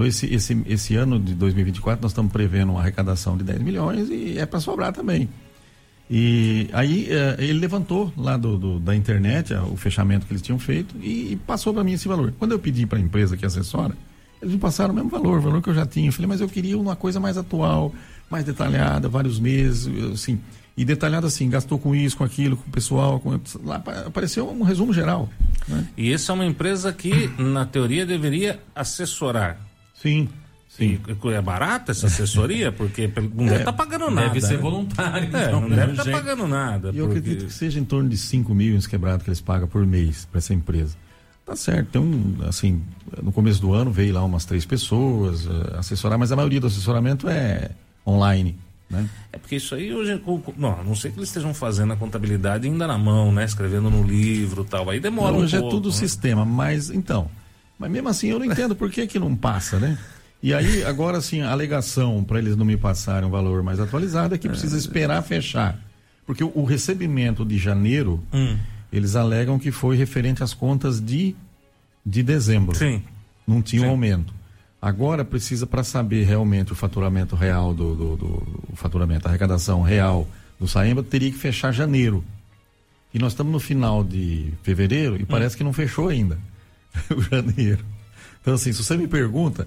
Esse, esse, esse ano de 2024 nós estamos prevendo uma arrecadação de 10 milhões e é para sobrar também. E aí eh, ele levantou lá do, do- da internet ah, o fechamento que eles tinham feito e, e passou para mim esse valor. Quando eu pedi para a empresa que assessora, eles me passaram o mesmo valor, o valor que eu já tinha. Eu falei, mas eu queria uma coisa mais atual, mais detalhada, vários meses, assim. E detalhado assim, gastou com isso, com aquilo, com o pessoal, com... lá apa- apareceu um resumo geral. Né? E essa é uma empresa que, na teoria, deveria assessorar. Sim, sim. E é barata essa assessoria? Porque não deve estar pagando nada. Deve ser né? voluntário. É, então, não né? deve estar Gente. pagando nada. E eu porque- acredito que seja em torno de 5 mil uns quebrados que eles pagam por mês para essa empresa. Tá certo, tem um, assim, no começo do ano veio lá umas três pessoas eh, assessorar, mas a maioria do assessoramento é online, né? É porque isso aí hoje. Não, a não sei que eles estejam fazendo a contabilidade ainda na mão, né? Escrevendo no livro tal. Aí demora Hoje um é pouco. tudo né? sistema, mas então, mas mesmo assim eu não entendo por que que não passa, né? E aí, agora assim, a alegação para eles não me passarem um valor mais atualizado é que precisa esperar fechar. Porque o, o recebimento de janeiro, Hum. Eles alegam que foi referente às contas de, de dezembro. Sim. Não tinha um Sim. aumento. Agora precisa para saber realmente o faturamento real do, do, do- faturamento, a arrecadação real do Saemba, teria que fechar janeiro. E nós estamos no final de fevereiro Hum. e parece que não fechou ainda o janeiro. Então assim, se você me pergunta,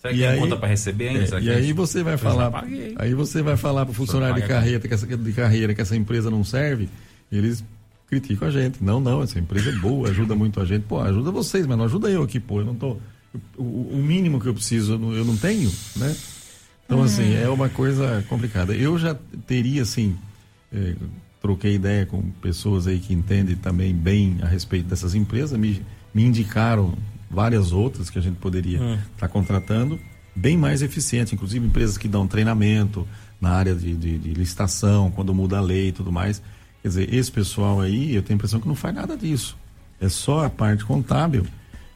Será que E aí- conta para receber ainda? é, e aí você vai falar, aí você vai falar para o funcionário de carreira, que essa, de carreira que essa empresa não serve, eles criticam a gente. Não, não, essa empresa é boa, ajuda muito a gente. Pô, ajuda vocês, mas não ajuda eu aqui, pô. Eu não tô. O, o mínimo que eu preciso, eu não, eu não tenho, né? Então, assim, é uma coisa complicada. Eu já teria, assim, eh, troquei ideia com pessoas aí que entendem também bem a respeito dessas empresas, me, me indicaram várias outras que a gente poderia estar contratando, bem mais eficiente, inclusive empresas que dão treinamento na área de, de, de licitação, quando muda a lei e tudo mais. Quer dizer, esse pessoal aí, eu tenho a impressão que não faz nada disso. É só a parte contábil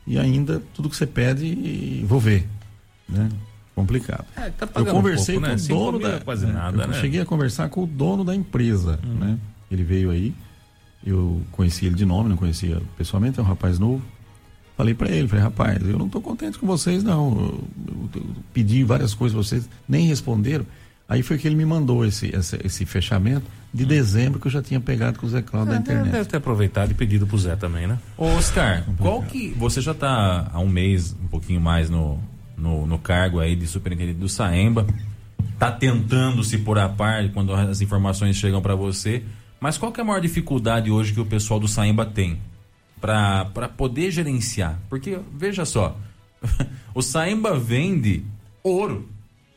e ainda tudo que você pede, vou ver. Né? Complicado. É, tá Eu conversei pouco, né? com o dono da. é quase é, nada, eu né? cheguei a conversar com o dono da empresa, né? Ele veio aí, eu conheci ele de nome, não conhecia pessoalmente, é um rapaz novo. Falei para ele, falei, rapaz, eu não estou contente com vocês, não. Eu, eu- eu pedi várias coisas vocês, nem responderam. Aí foi que ele me mandou esse, esse, esse fechamento de dezembro que eu já tinha pegado com o Zé Cláudio da É, internet. Deve ter aproveitado e pedido pro Zé também, né? Ô, Oscar, qual que. Você já está há um mês, um pouquinho mais no, no, no cargo aí de superintendente do Saemba. Tá tentando se pôr a par quando as informações chegam para você. Mas qual que é a maior dificuldade hoje que o pessoal do Saemba tem para poder gerenciar? Porque, veja só, o Saemba vende ouro,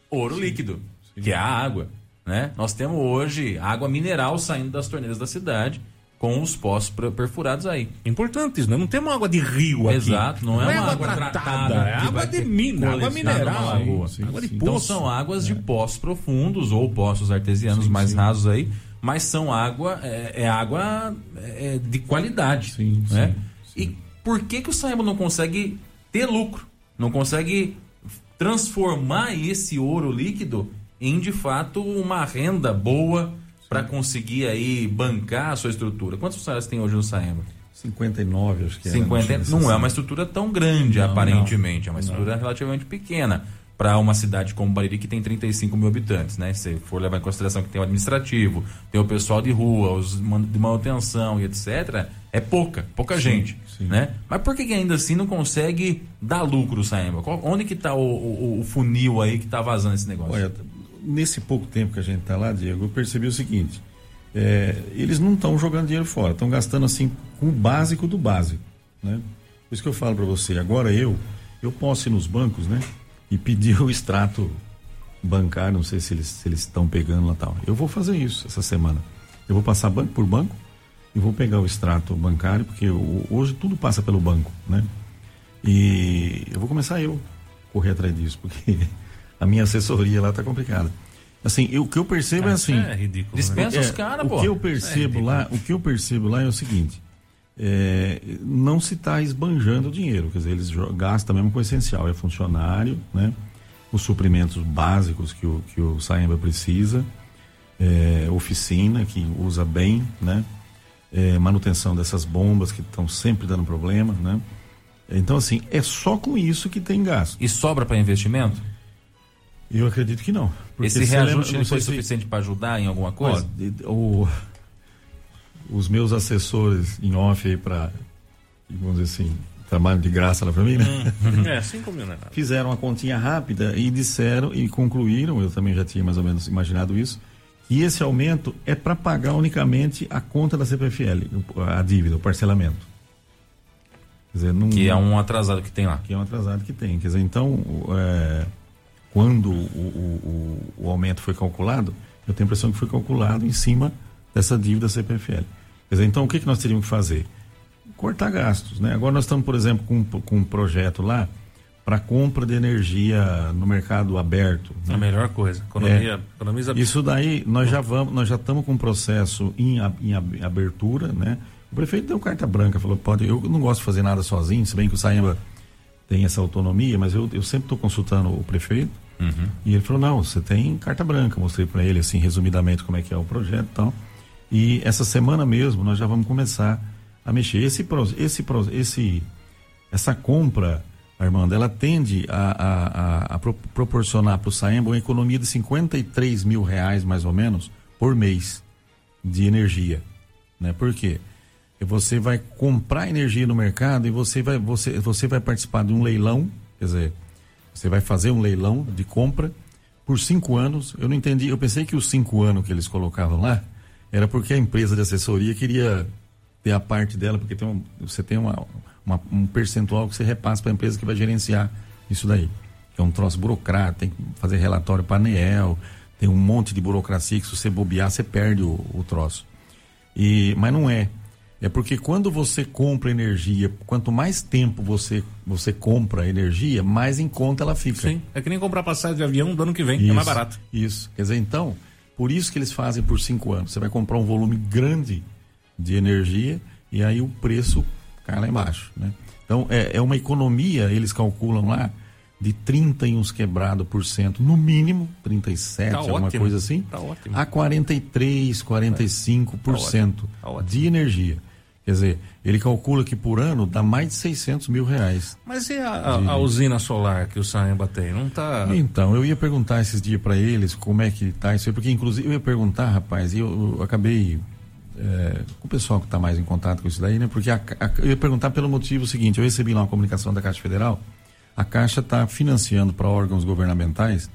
ouro líquido, que é a água. Né? Nós temos hoje água mineral saindo das torneiras da cidade com os poços per- perfurados aí. Importante isso, né? Não temos água de rio aqui. Exato, não é uma água tratada, é que água de mina, água mineral. lagoa. Sim, água de sim. Então poço. são águas de poços profundos ou poços artesianos mais rasos aí, mas são água é, é água é, de qualidade, Sim, né? sim, E por que que o Saemba não consegue ter lucro? Não consegue transformar esse ouro líquido em de fato uma renda boa para conseguir aí bancar a sua estrutura? Quantos funcionários tem hoje no Saemba? 59, acho que é. 50, não é uma estrutura tão grande, aparentemente. É uma estrutura relativamente pequena para uma cidade como Bariri, que tem 35 mil habitantes, né? Se for levar em consideração que tem o administrativo, tem o pessoal de rua, os de manutenção e etc., é pouca, pouca gente, sim. né? Mas por que, que ainda assim não consegue dar lucro o Saemba? Onde que está o, o- o funil aí que está vazando esse negócio? Olha, nesse pouco tempo que a gente está lá, Diego, eu percebi o seguinte: é, eles não estão jogando dinheiro fora, estão gastando assim com o básico do básico, né? Por isso que eu falo para você, agora eu, eu posso ir nos bancos, né? E pedir o extrato bancário, não sei se eles se eles estão pegando lá tal. Eu vou fazer isso essa semana. Eu vou passar banco por banco e vou pegar o extrato bancário, porque o- hoje tudo passa pelo banco, né? E eu vou começar eu correr atrás disso, porque a minha assessoria lá tá complicada. Assim, eu- o que eu percebo é Isso assim. É ridículo. Dispensa né? os caras, o pô. que eu percebo lá, o que eu percebo lá é o seguinte: é, não se está esbanjando o dinheiro, quer dizer, eles gastam mesmo com o essencial, é funcionário, né? os suprimentos básicos que o, que o Saemba precisa, é, oficina que usa bem, né? É, manutenção dessas bombas que estão sempre dando problema, né? Então, assim, é só com isso que tem gasto. E sobra para investimento? Eu acredito que não. Esse reajuste lembra, foi se... suficiente para ajudar em alguma coisa? Ó, o, os meus assessores em off aí para, vamos dizer assim, trabalho de graça lá para mim, né? Hum. é, cinco mil, né? Fizeram uma continha rápida e disseram e concluíram, eu também já tinha mais ou menos imaginado isso, que esse aumento é para pagar unicamente a conta da CPFL, a dívida, o parcelamento. Quer dizer, não, que é um atrasado que tem lá. Que é um atrasado que tem. Quer dizer, então, é, quando o, o, o, aumento foi calculado, eu tenho a impressão que foi calculado em cima dessa dívida CPFL. Quer dizer, então o que, que nós teríamos que fazer? Cortar gastos. Né? Agora nós estamos, por exemplo, com, com um projeto lá para compra de energia no mercado aberto. Né? A melhor coisa. Economia, é, economiza... Isso daí nós já vamos, nós já estamos com um processo em, em abertura, né? O prefeito deu carta branca, falou, pode, eu não gosto de fazer nada sozinho, se bem que o Saemba tem essa autonomia, mas eu, eu sempre estou consultando o prefeito. Uhum. E ele falou, não, você tem carta branca. Mostrei para ele, assim, resumidamente, como é que é o projeto e tal. E essa semana mesmo nós já vamos começar a mexer. Esse, esse, esse, essa compra, Armando, ela tende a, a, a, a proporcionar para o Saemba uma economia de 53 mil reais, mais ou menos, por mês de energia. Né? Por quê? você vai comprar energia no mercado e você vai, você, você vai participar de um leilão, quer dizer, você vai fazer um leilão de compra por cinco anos. Eu não entendi, eu pensei que os cinco anos que eles colocavam lá era porque a empresa de assessoria queria ter a parte dela, porque tem um, você tem uma, uma, um percentual que você repassa para a empresa que vai gerenciar isso daí. É um troço burocrático, tem que fazer relatório para ANEEL, tem um monte de burocracia que se você bobear, você perde o, o troço. E, mas não é. É porque quando você compra energia, quanto mais tempo você, você compra energia, mais em conta ela fica. Sim, é que nem comprar passagem de avião do ano que vem, isso, é mais barato. Isso. Quer dizer, então, por isso que eles fazem por cinco anos. Você vai comprar um volume grande de energia e aí o preço cai lá embaixo. Né? Então, é, é uma economia, eles calculam lá, de 30 e uns quebrado por cento, no mínimo, 37, tá alguma ótimo. coisa assim, tá ótimo. a 43, 45 por cento tá de energia. Quer dizer, ele calcula que por ano dá mais de 600 mil reais. Mas e a, de... a usina solar que o Saemba tem? Não tá. Então, eu ia perguntar esses dias para eles como é que tá isso aí, porque inclusive eu ia perguntar, rapaz, e eu, eu, acabei é, com o pessoal que está mais em contato com isso daí, né? Porque a, a, eu ia perguntar pelo motivo seguinte: eu recebi lá uma comunicação da Caixa Federal, a Caixa está financiando para órgãos governamentais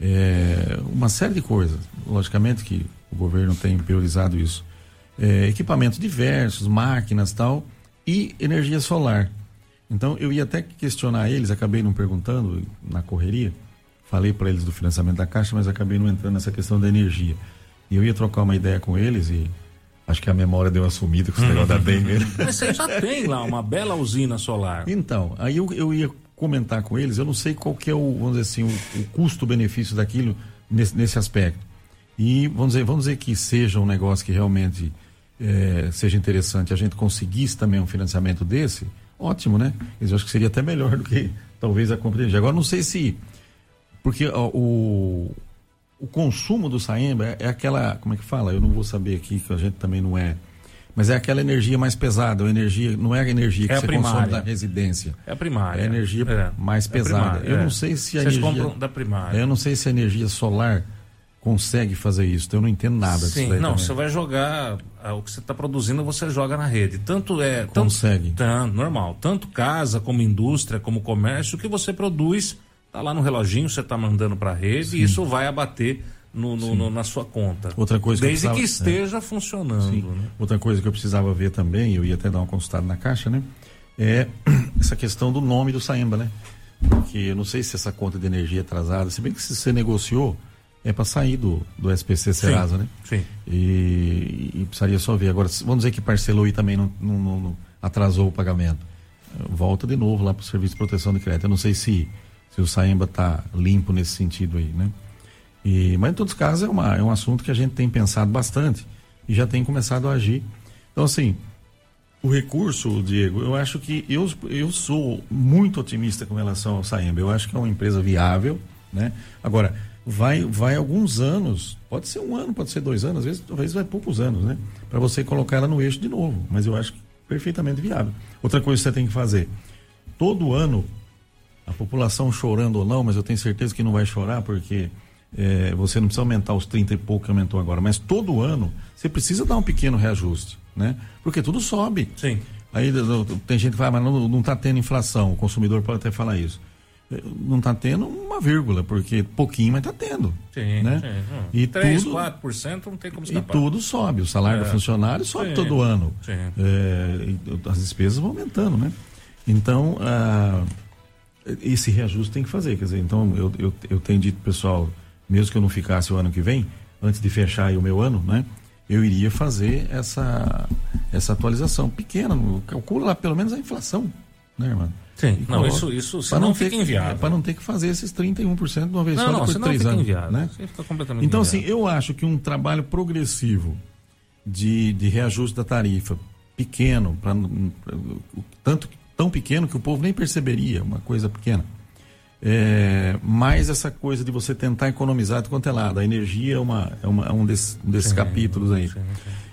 é, uma série de coisas. Logicamente que o governo tem priorizado isso é, equipamentos diversos, máquinas tal, e energia solar. Então eu ia até questionar eles, acabei não perguntando na correria, falei para eles do financiamento da Caixa, mas acabei não entrando nessa questão da energia. E eu ia trocar uma ideia com eles e acho que a memória deu uma sumida com esse negócio da dengue. Mas você já tem lá uma bela usina solar. Então, aí eu, eu ia comentar com eles, eu não sei qual que é o, vamos dizer assim, o, o custo-benefício daquilo nesse, nesse aspecto. E vamos dizer, vamos dizer que seja um negócio que realmente é, seja interessante a gente conseguisse também um financiamento desse, ótimo, né? Eu acho que seria até melhor do que talvez a compra de energia. Agora, não sei se. Porque ó, o, o consumo do Saemba é, é, aquela. Como é que fala? Eu não vou saber aqui, que a gente também não é. Mas é aquela energia mais pesada, energia, não é a energia que é você primária. consome da residência. É a primária. É a energia é. mais é pesada. eu não sei se a Vocês energia. compram da primária. Eu não sei se a energia solar consegue fazer isso. Então eu não entendo nada Sim, disso. não, também. você vai jogar ah, o que você está produzindo, você joga na rede. Tanto é. Consegue. Tanto, normal. Tanto casa, como indústria, como comércio, o que você produz está lá no reloginho, você está mandando para a rede Sim. e isso vai abater. No, no, no, na sua conta. Outra coisa Desde que, precisava, que esteja é. funcionando. Né? Outra coisa que eu precisava ver também, eu ia até dar uma consultada na caixa, né? É essa questão do nome do Saemba, né? Porque eu não sei se essa conta de energia é atrasada, se bem que se você negociou, é para sair do, do SPC Serasa, sim, né? Sim. E, e, precisaria só ver. Agora, vamos dizer que parcelou e também não, não, não atrasou o pagamento. Volta de novo lá para o Serviço de Proteção de Crédito. Eu não sei se, se o Saemba está limpo nesse sentido aí, né? E, mas em todos os casos é, uma, é um assunto que a gente tem pensado bastante e já tem começado a agir. Então, assim, o recurso, Diego, eu acho que eu, eu sou muito otimista com relação ao Saemba. Eu acho que é uma empresa viável, né? Agora, vai, vai alguns anos, pode ser um ano, pode ser dois anos, às vezes, talvez vai poucos anos, né? Para você colocar ela no eixo de novo. Mas eu acho perfeitamente viável. Outra coisa que você tem que fazer, todo ano, a população chorando ou não, mas eu tenho certeza que não vai chorar, porque é, você não precisa aumentar os 30 e pouco que aumentou agora, mas todo ano você precisa dar um pequeno reajuste, né? Porque tudo sobe. Sim. Aí tem gente que fala, mas não está tendo inflação, o consumidor pode até falar isso. É, não está tendo uma vírgula, porque pouquinho, mas está tendo. Sim, né? sim. E 3, tudo, 4% não tem como E escapar. tudo sobe. O salário É. do funcionário sobe Sim, todo ano. sim. É, e as despesas vão aumentando, né? Então, ah, esse reajuste tem que fazer. Quer dizer, então, eu, eu, eu tenho dito, pessoal, mesmo que eu não ficasse o ano que vem, antes de fechar o meu ano, né? Eu iria fazer essa, essa atualização pequena, calcula lá pelo menos a inflação, né, irmão? Sim, não, coloca- isso, isso senão ter fica que- inviável. Para não ter que fazer esses 31% de uma vez Não, só não, depois de três anos. inviável. Né? Então, assim, eu acho que um trabalho progressivo de, de reajuste da tarifa, pequeno, pra, pra- tanto tão pequeno que o povo nem perceberia, uma coisa pequena. É, mais essa coisa de você tentar economizar de quanto é lado. A energia é, uma, é, uma- é um, desses, um desses capítulos aí.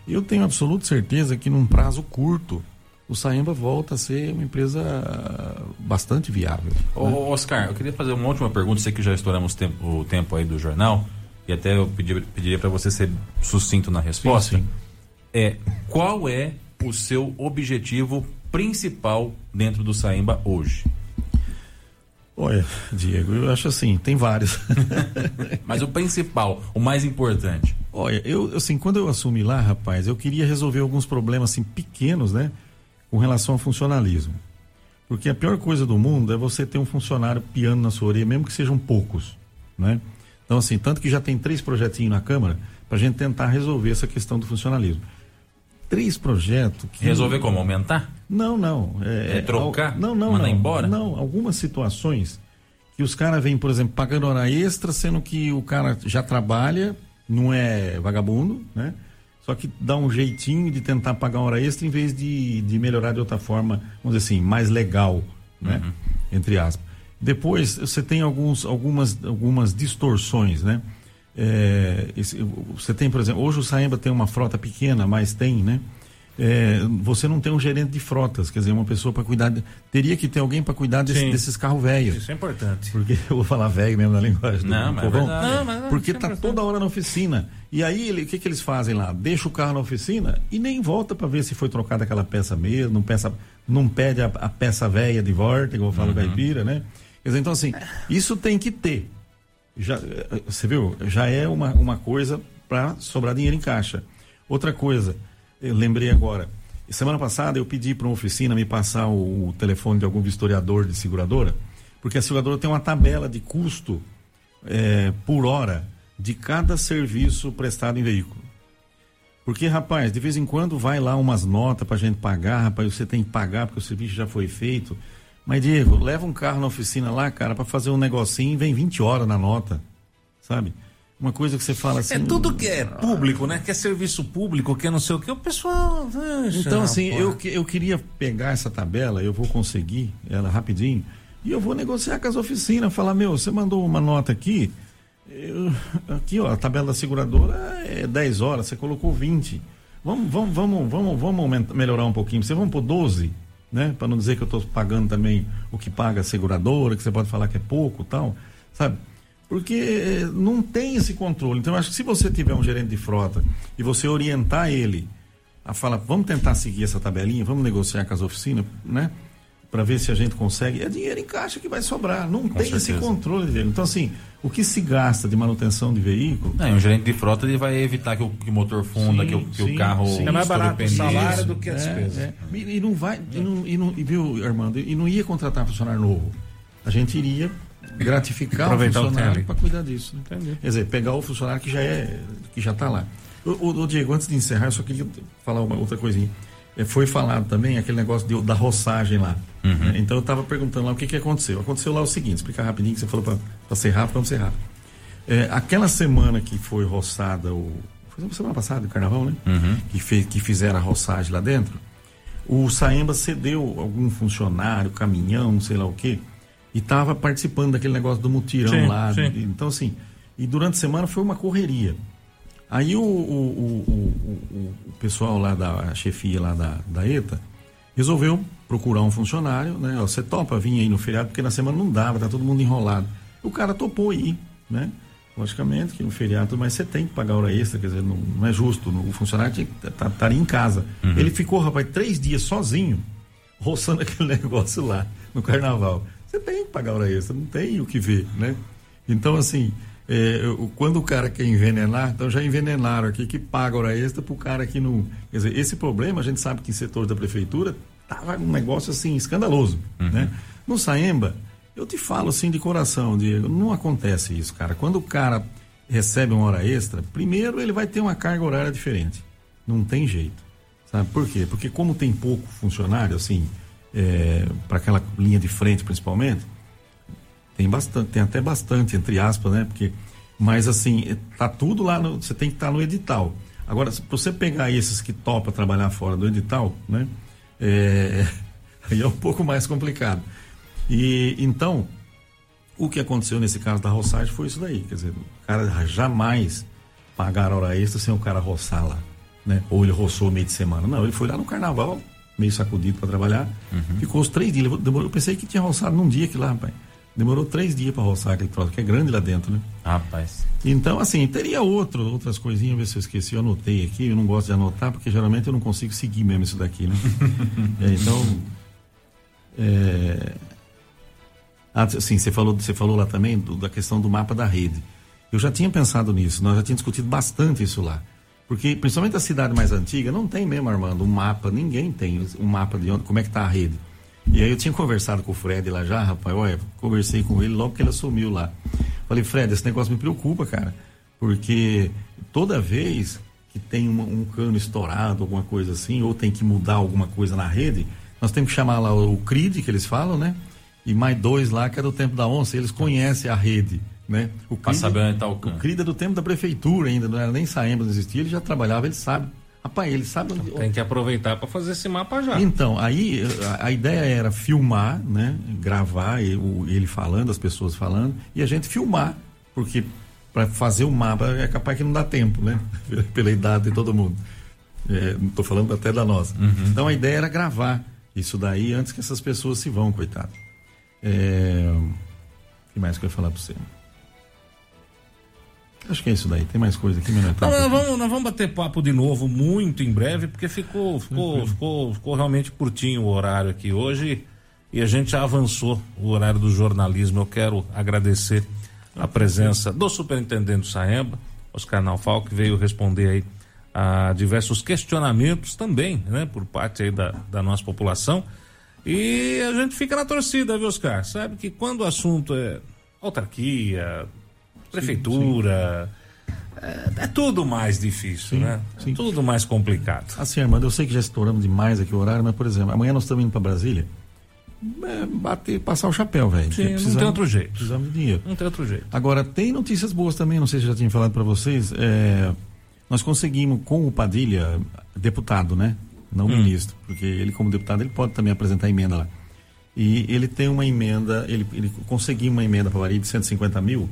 Eu tenho absoluta certeza que num prazo curto o Saemba volta a ser uma empresa ah, bastante viável. Ô, ô, Oscar, eu queria fazer uma última pergunta, sei que já estouramos tempo- o tempo aí do jornal, e até eu pedi- pediria para você ser sucinto na resposta. sim. É, qual é o seu objetivo principal dentro do Saemba hoje? Olha, Diego, eu acho assim, tem vários. Mas o principal, o mais importante. Olha, eu assim, quando eu assumi lá, rapaz, eu queria resolver alguns problemas assim pequenos, né, com relação ao funcionalismo. Porque a pior coisa do mundo é você ter um funcionário piando na sua orelha, mesmo que sejam poucos, né? Então assim, tanto que já tem três projetinhos na Câmara para a gente tentar resolver essa questão do funcionalismo. Três projetos que Resolver como? Aumentar? não, não. É trocar? Não, não, Mandar não. embora? Não, algumas situações que os caras vêm, por exemplo, pagando hora extra, sendo que o cara já trabalha, não é vagabundo, né? Só que dá um jeitinho de tentar pagar hora extra em vez de, de melhorar de outra forma, vamos dizer assim, mais legal, né? Entre aspas. Depois, você tem alguns, algumas, algumas distorções, né? É, esse- você tem, por exemplo, hoje o Saemba tem uma frota pequena, mas tem, né? É, você não tem um gerente de frotas, quer dizer, uma pessoa para cuidar. de- teria que ter alguém para cuidar desse- desses carros velhos. Isso é importante. Porque eu vou falar velho mesmo na linguagem do, Não, do mas é povão. verdade. Não, mas não, porque é tá toda hora na oficina. E aí, o que, que eles fazem lá? Deixa o carro na oficina e nem volta para ver se foi trocada aquela peça mesmo, não, peça, não pede a, a peça velha de volta, igual fala o caipira, né? Quer dizer, então assim, isso tem que ter. Já, eh, você viu? Já é uma, uma coisa para sobrar dinheiro em caixa. Outra coisa, eu lembrei agora. Semana passada eu pedi para uma oficina me passar o, o telefone de algum vistoriador de seguradora, porque a seguradora tem uma tabela de custo eh, por hora de cada serviço prestado em veículo. Porque, rapaz, de vez em quando vai lá umas notas pra gente pagar, rapaz, você tem que pagar porque o serviço já foi feito. Mas, Diego, leva um carro na oficina lá, cara, pra fazer um negocinho e vem 20 horas na nota, sabe? Uma coisa que você fala assim. É tudo que é público, né? Que é serviço público, que é não sei o que, o pessoal. deixa, Então, assim, eu, eu queria pegar essa tabela, eu vou conseguir ela rapidinho, e eu vou negociar com as oficinas, falar, meu, você mandou uma nota aqui, eu- aqui, ó, a tabela da seguradora é 10 horas, você colocou 20. Vamos, vamos, vamos, vamos, vamos aumentar- melhorar um pouquinho. Você vamos por 12, né? Para não dizer que eu estou pagando também o que paga a seguradora, que você pode falar que é pouco tal, sabe? Porque eh, não tem esse controle. Então, eu acho que se você tiver um gerente de frota e você orientar ele a falar, vamos tentar seguir essa tabelinha, vamos negociar com as oficinas, né? Para ver se a gente consegue. É dinheiro em caixa que vai sobrar. Não tem esse certeza. controle dele. Então, assim, o que se gasta de manutenção de veículo. Não, e um gerente de frota ele vai evitar que o, que o motor funda, Sim, que, o, que sim, o carro. sim. É mais barato o salário do que a É, despesa. é. E, e não vai. E não, e não- e viu, Armando? E não ia contratar funcionário novo. A gente iria gratificar o funcionário para cuidar disso. né? Entendi. Quer dizer, pegar o funcionário que já é que já está lá. O, Diego, antes de encerrar, eu só queria falar uma outra coisinha. É, foi falado também aquele negócio de- da roçagem lá. né? Então eu estava perguntando lá o que, que aconteceu. Aconteceu lá o seguinte, explicar rapidinho que você falou para ser rápido, vamos ser rápido. É, aquela semana que foi roçada o. Foi semana passada, o carnaval, né? Que, fez, que fizeram a roçagem lá dentro. O Saemba cedeu algum funcionário, caminhão, sei lá o quê, e estava participando daquele negócio do mutirão Sim, lá. sim. Então, assim, e durante a semana foi uma correria. Aí o, o, o, o- pessoal lá da a chefia lá da, da ETA resolveu procurar um funcionário, né? Ó, Você topa vir aí no feriado, porque na semana não dava, tá todo mundo enrolado. O cara topou ir, né? Logicamente que no feriado, mas você tem que pagar hora extra, quer dizer, não, não é justo. O funcionário tinha que estar estaria em casa. Ele ficou, rapaz, três dias sozinho, roçando aquele negócio lá no carnaval. Você tem que pagar hora extra, não tem o que ver, né? Então, assim, é, quando o cara quer envenenar, então já envenenaram aqui que paga hora extra pro cara que não. Quer dizer, esse problema a gente sabe que em setores da prefeitura tava um negócio assim escandaloso, né? No Saemba, eu te falo assim de coração, Diego, não acontece isso, cara. Quando o cara recebe uma hora extra, primeiro ele vai ter uma carga horária diferente. Não tem jeito. Sabe por quê? Porque como tem pouco funcionário, assim, para aquela linha de frente principalmente, tem bastante, tem até bastante, entre aspas, né? Porque, mas assim, eh, tá tudo lá, no, você tem que estar no edital. Agora, se você pegar esses que topa trabalhar fora do edital, né? É, aí é um pouco mais complicado. E então, o que aconteceu nesse caso da roçagem foi isso daí. Quer dizer, o cara jamais pagar hora extra sem o cara roçar lá. Né? Ou ele roçou meio de semana. Não, ele foi lá no carnaval, meio sacudido para trabalhar. Ficou os três dias. Demorou, eu pensei que tinha roçado num dia aqui lá, rapaz. Demorou três dias para roçar aquele troço, que é grande lá dentro, né? Rapaz. Então, assim, teria outro, outras coisinhas, ver se eu esqueci, eu anotei aqui, eu não gosto de anotar, porque geralmente eu não consigo seguir mesmo isso daqui, né? É, então. É... Ah, assim, você falou, você falou lá também do- da questão do mapa da rede. Eu já tinha pensado nisso, nós já tínhamos discutido bastante isso lá. Porque, principalmente a cidade mais antiga, não tem mesmo, Armando, um mapa, ninguém tem um mapa de onde, como é que tá a rede. E aí eu tinha conversado com o Fred lá já, rapaz, olha, conversei com ele logo que ele assumiu lá. Falei, Fred, esse negócio me preocupa, cara. Porque toda vez que tem um cano estourado, alguma coisa assim, ou tem que mudar alguma coisa na rede, nós temos que chamar lá o CRID, que eles falam, né? E mais dois lá, que é do tempo da onça, eles conhecem a rede, né? O onde tá o. CRID é do tempo da prefeitura ainda, não era nem Saemba, não existia, ele já trabalhava, ele sabe. Rapaz, ele sabe onde, Tem que aproveitar para fazer esse mapa já. então, aí a, a ideia era filmar, né? Gravar ele falando, as pessoas falando, e a gente filmar, porque para fazer o mapa é capaz que não dá tempo, né? Pela idade de todo mundo. É, estou falando até da nossa. Então a ideia era gravar isso daí antes que essas pessoas se vão, coitado. É... O que mais que eu ia falar para você? Acho que é isso daí. Tem mais coisa aqui, mas não é tanto. nós, vamos, nós vamos bater papo de novo muito em breve, porque ficou, ficou, ficou, ficou realmente curtinho o horário aqui hoje e a gente já avançou o horário do jornalismo. Eu quero agradecer a presença do superintendente Saemba, Oscar Naufal, que veio responder aí a diversos questionamentos também, né, por parte aí da, da nossa população. E a gente fica na torcida, viu, Oscar? Sabe que quando o assunto é autarquia, prefeitura, É, é tudo mais difícil, Sim, né? sim. Tudo mais complicado. Assim, Armando, eu sei que já estouramos demais aqui o horário, mas, por exemplo, amanhã nós estamos indo para Brasília. É, bater, passar o chapéu, velho. Sim, não Precisamos- tem outro jeito. Precisamos de dinheiro. Não tem outro jeito. Agora, tem notícias boas também, não sei se eu já tinha falado para vocês. é, nós conseguimos com o Padilha, deputado, né? Não ministro, porque ele, como deputado, ele pode também apresentar emenda lá. E ele tem uma emenda, ele, ele conseguiu uma emenda para Maria de 150 mil,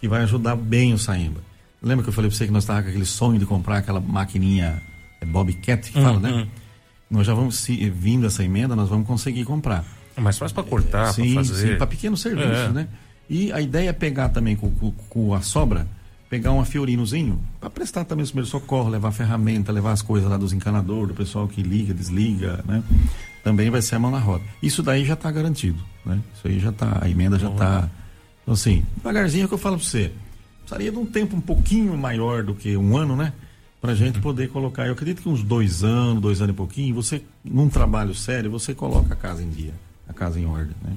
que vai ajudar bem o Saemba. Lembra que eu falei para você que nós estávamos com aquele sonho de comprar aquela maquininha é, Bobcat, que fala, né? Nós já vamos, se, vindo essa emenda, nós vamos conseguir comprar. É mais fácil para cortar, sim, para fazer. sim, para pequenos serviços, É. né? E a ideia é pegar também com, com- com a sobra, pegar um fiorinozinho, para prestar também os primeiros socorros, levar ferramenta, levar as coisas lá dos encanadores, do pessoal que liga, desliga, né? Também vai ser a mão na roda. Isso daí já está garantido, né? Isso aí já está, a emenda já está. Então, assim, devagarzinho é o que eu falo para você. Precisaria de um tempo um pouquinho maior do que um ano, né? Pra gente poder colocar. Eu acredito que uns dois anos, dois anos e pouquinho, você, num trabalho sério, você coloca a casa em dia, a casa em ordem, né?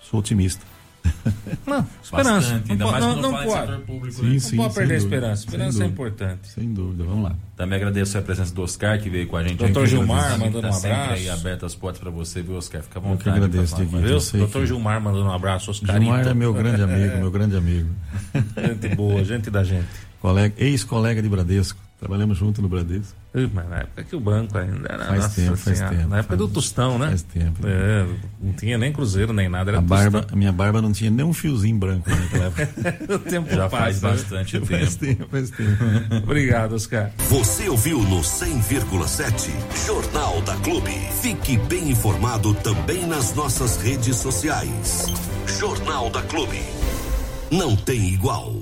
Sou otimista. Não, esperança. Bastante, ainda não, mais não, fala em pode. setor público, Sim, né? Não sim, pode sem perder a esperança. sem Esperança é dúvida. importante. Sem dúvida, vamos lá. Também agradeço a presença do Oscar, que veio com a gente. Doutor. Gilmar, Tá mandando um sempre abraço. aí aberto as portas para você, viu, Oscar? Fica à que vontade. agradeço, pra falar com a Dieguinho. gente. Viu? sei Doutor que- Gilmar mandando um abraço, Oscarito. Gilmar é meu grande amigo, meu grande amigo. Gente boa, gente da gente. Colega, ex-colega de Bradesco. Trabalhamos junto no Bradesco. Mas na época que o banco ainda era. Faz nossa tempo, faz senhora, tempo. Na época faz, do Tostão, né? Faz tempo. É, não tinha nem cruzeiro nem nada, era a, barba, a minha barba não tinha nem um fiozinho branco naquela época. o tempo Já passa, faz né? bastante tempo. faz tempo, faz tempo. Obrigado, Oscar. Você ouviu no 100,7 Jornal da Clube. Fique bem informado também nas nossas redes sociais. Jornal da Clube. Não tem igual.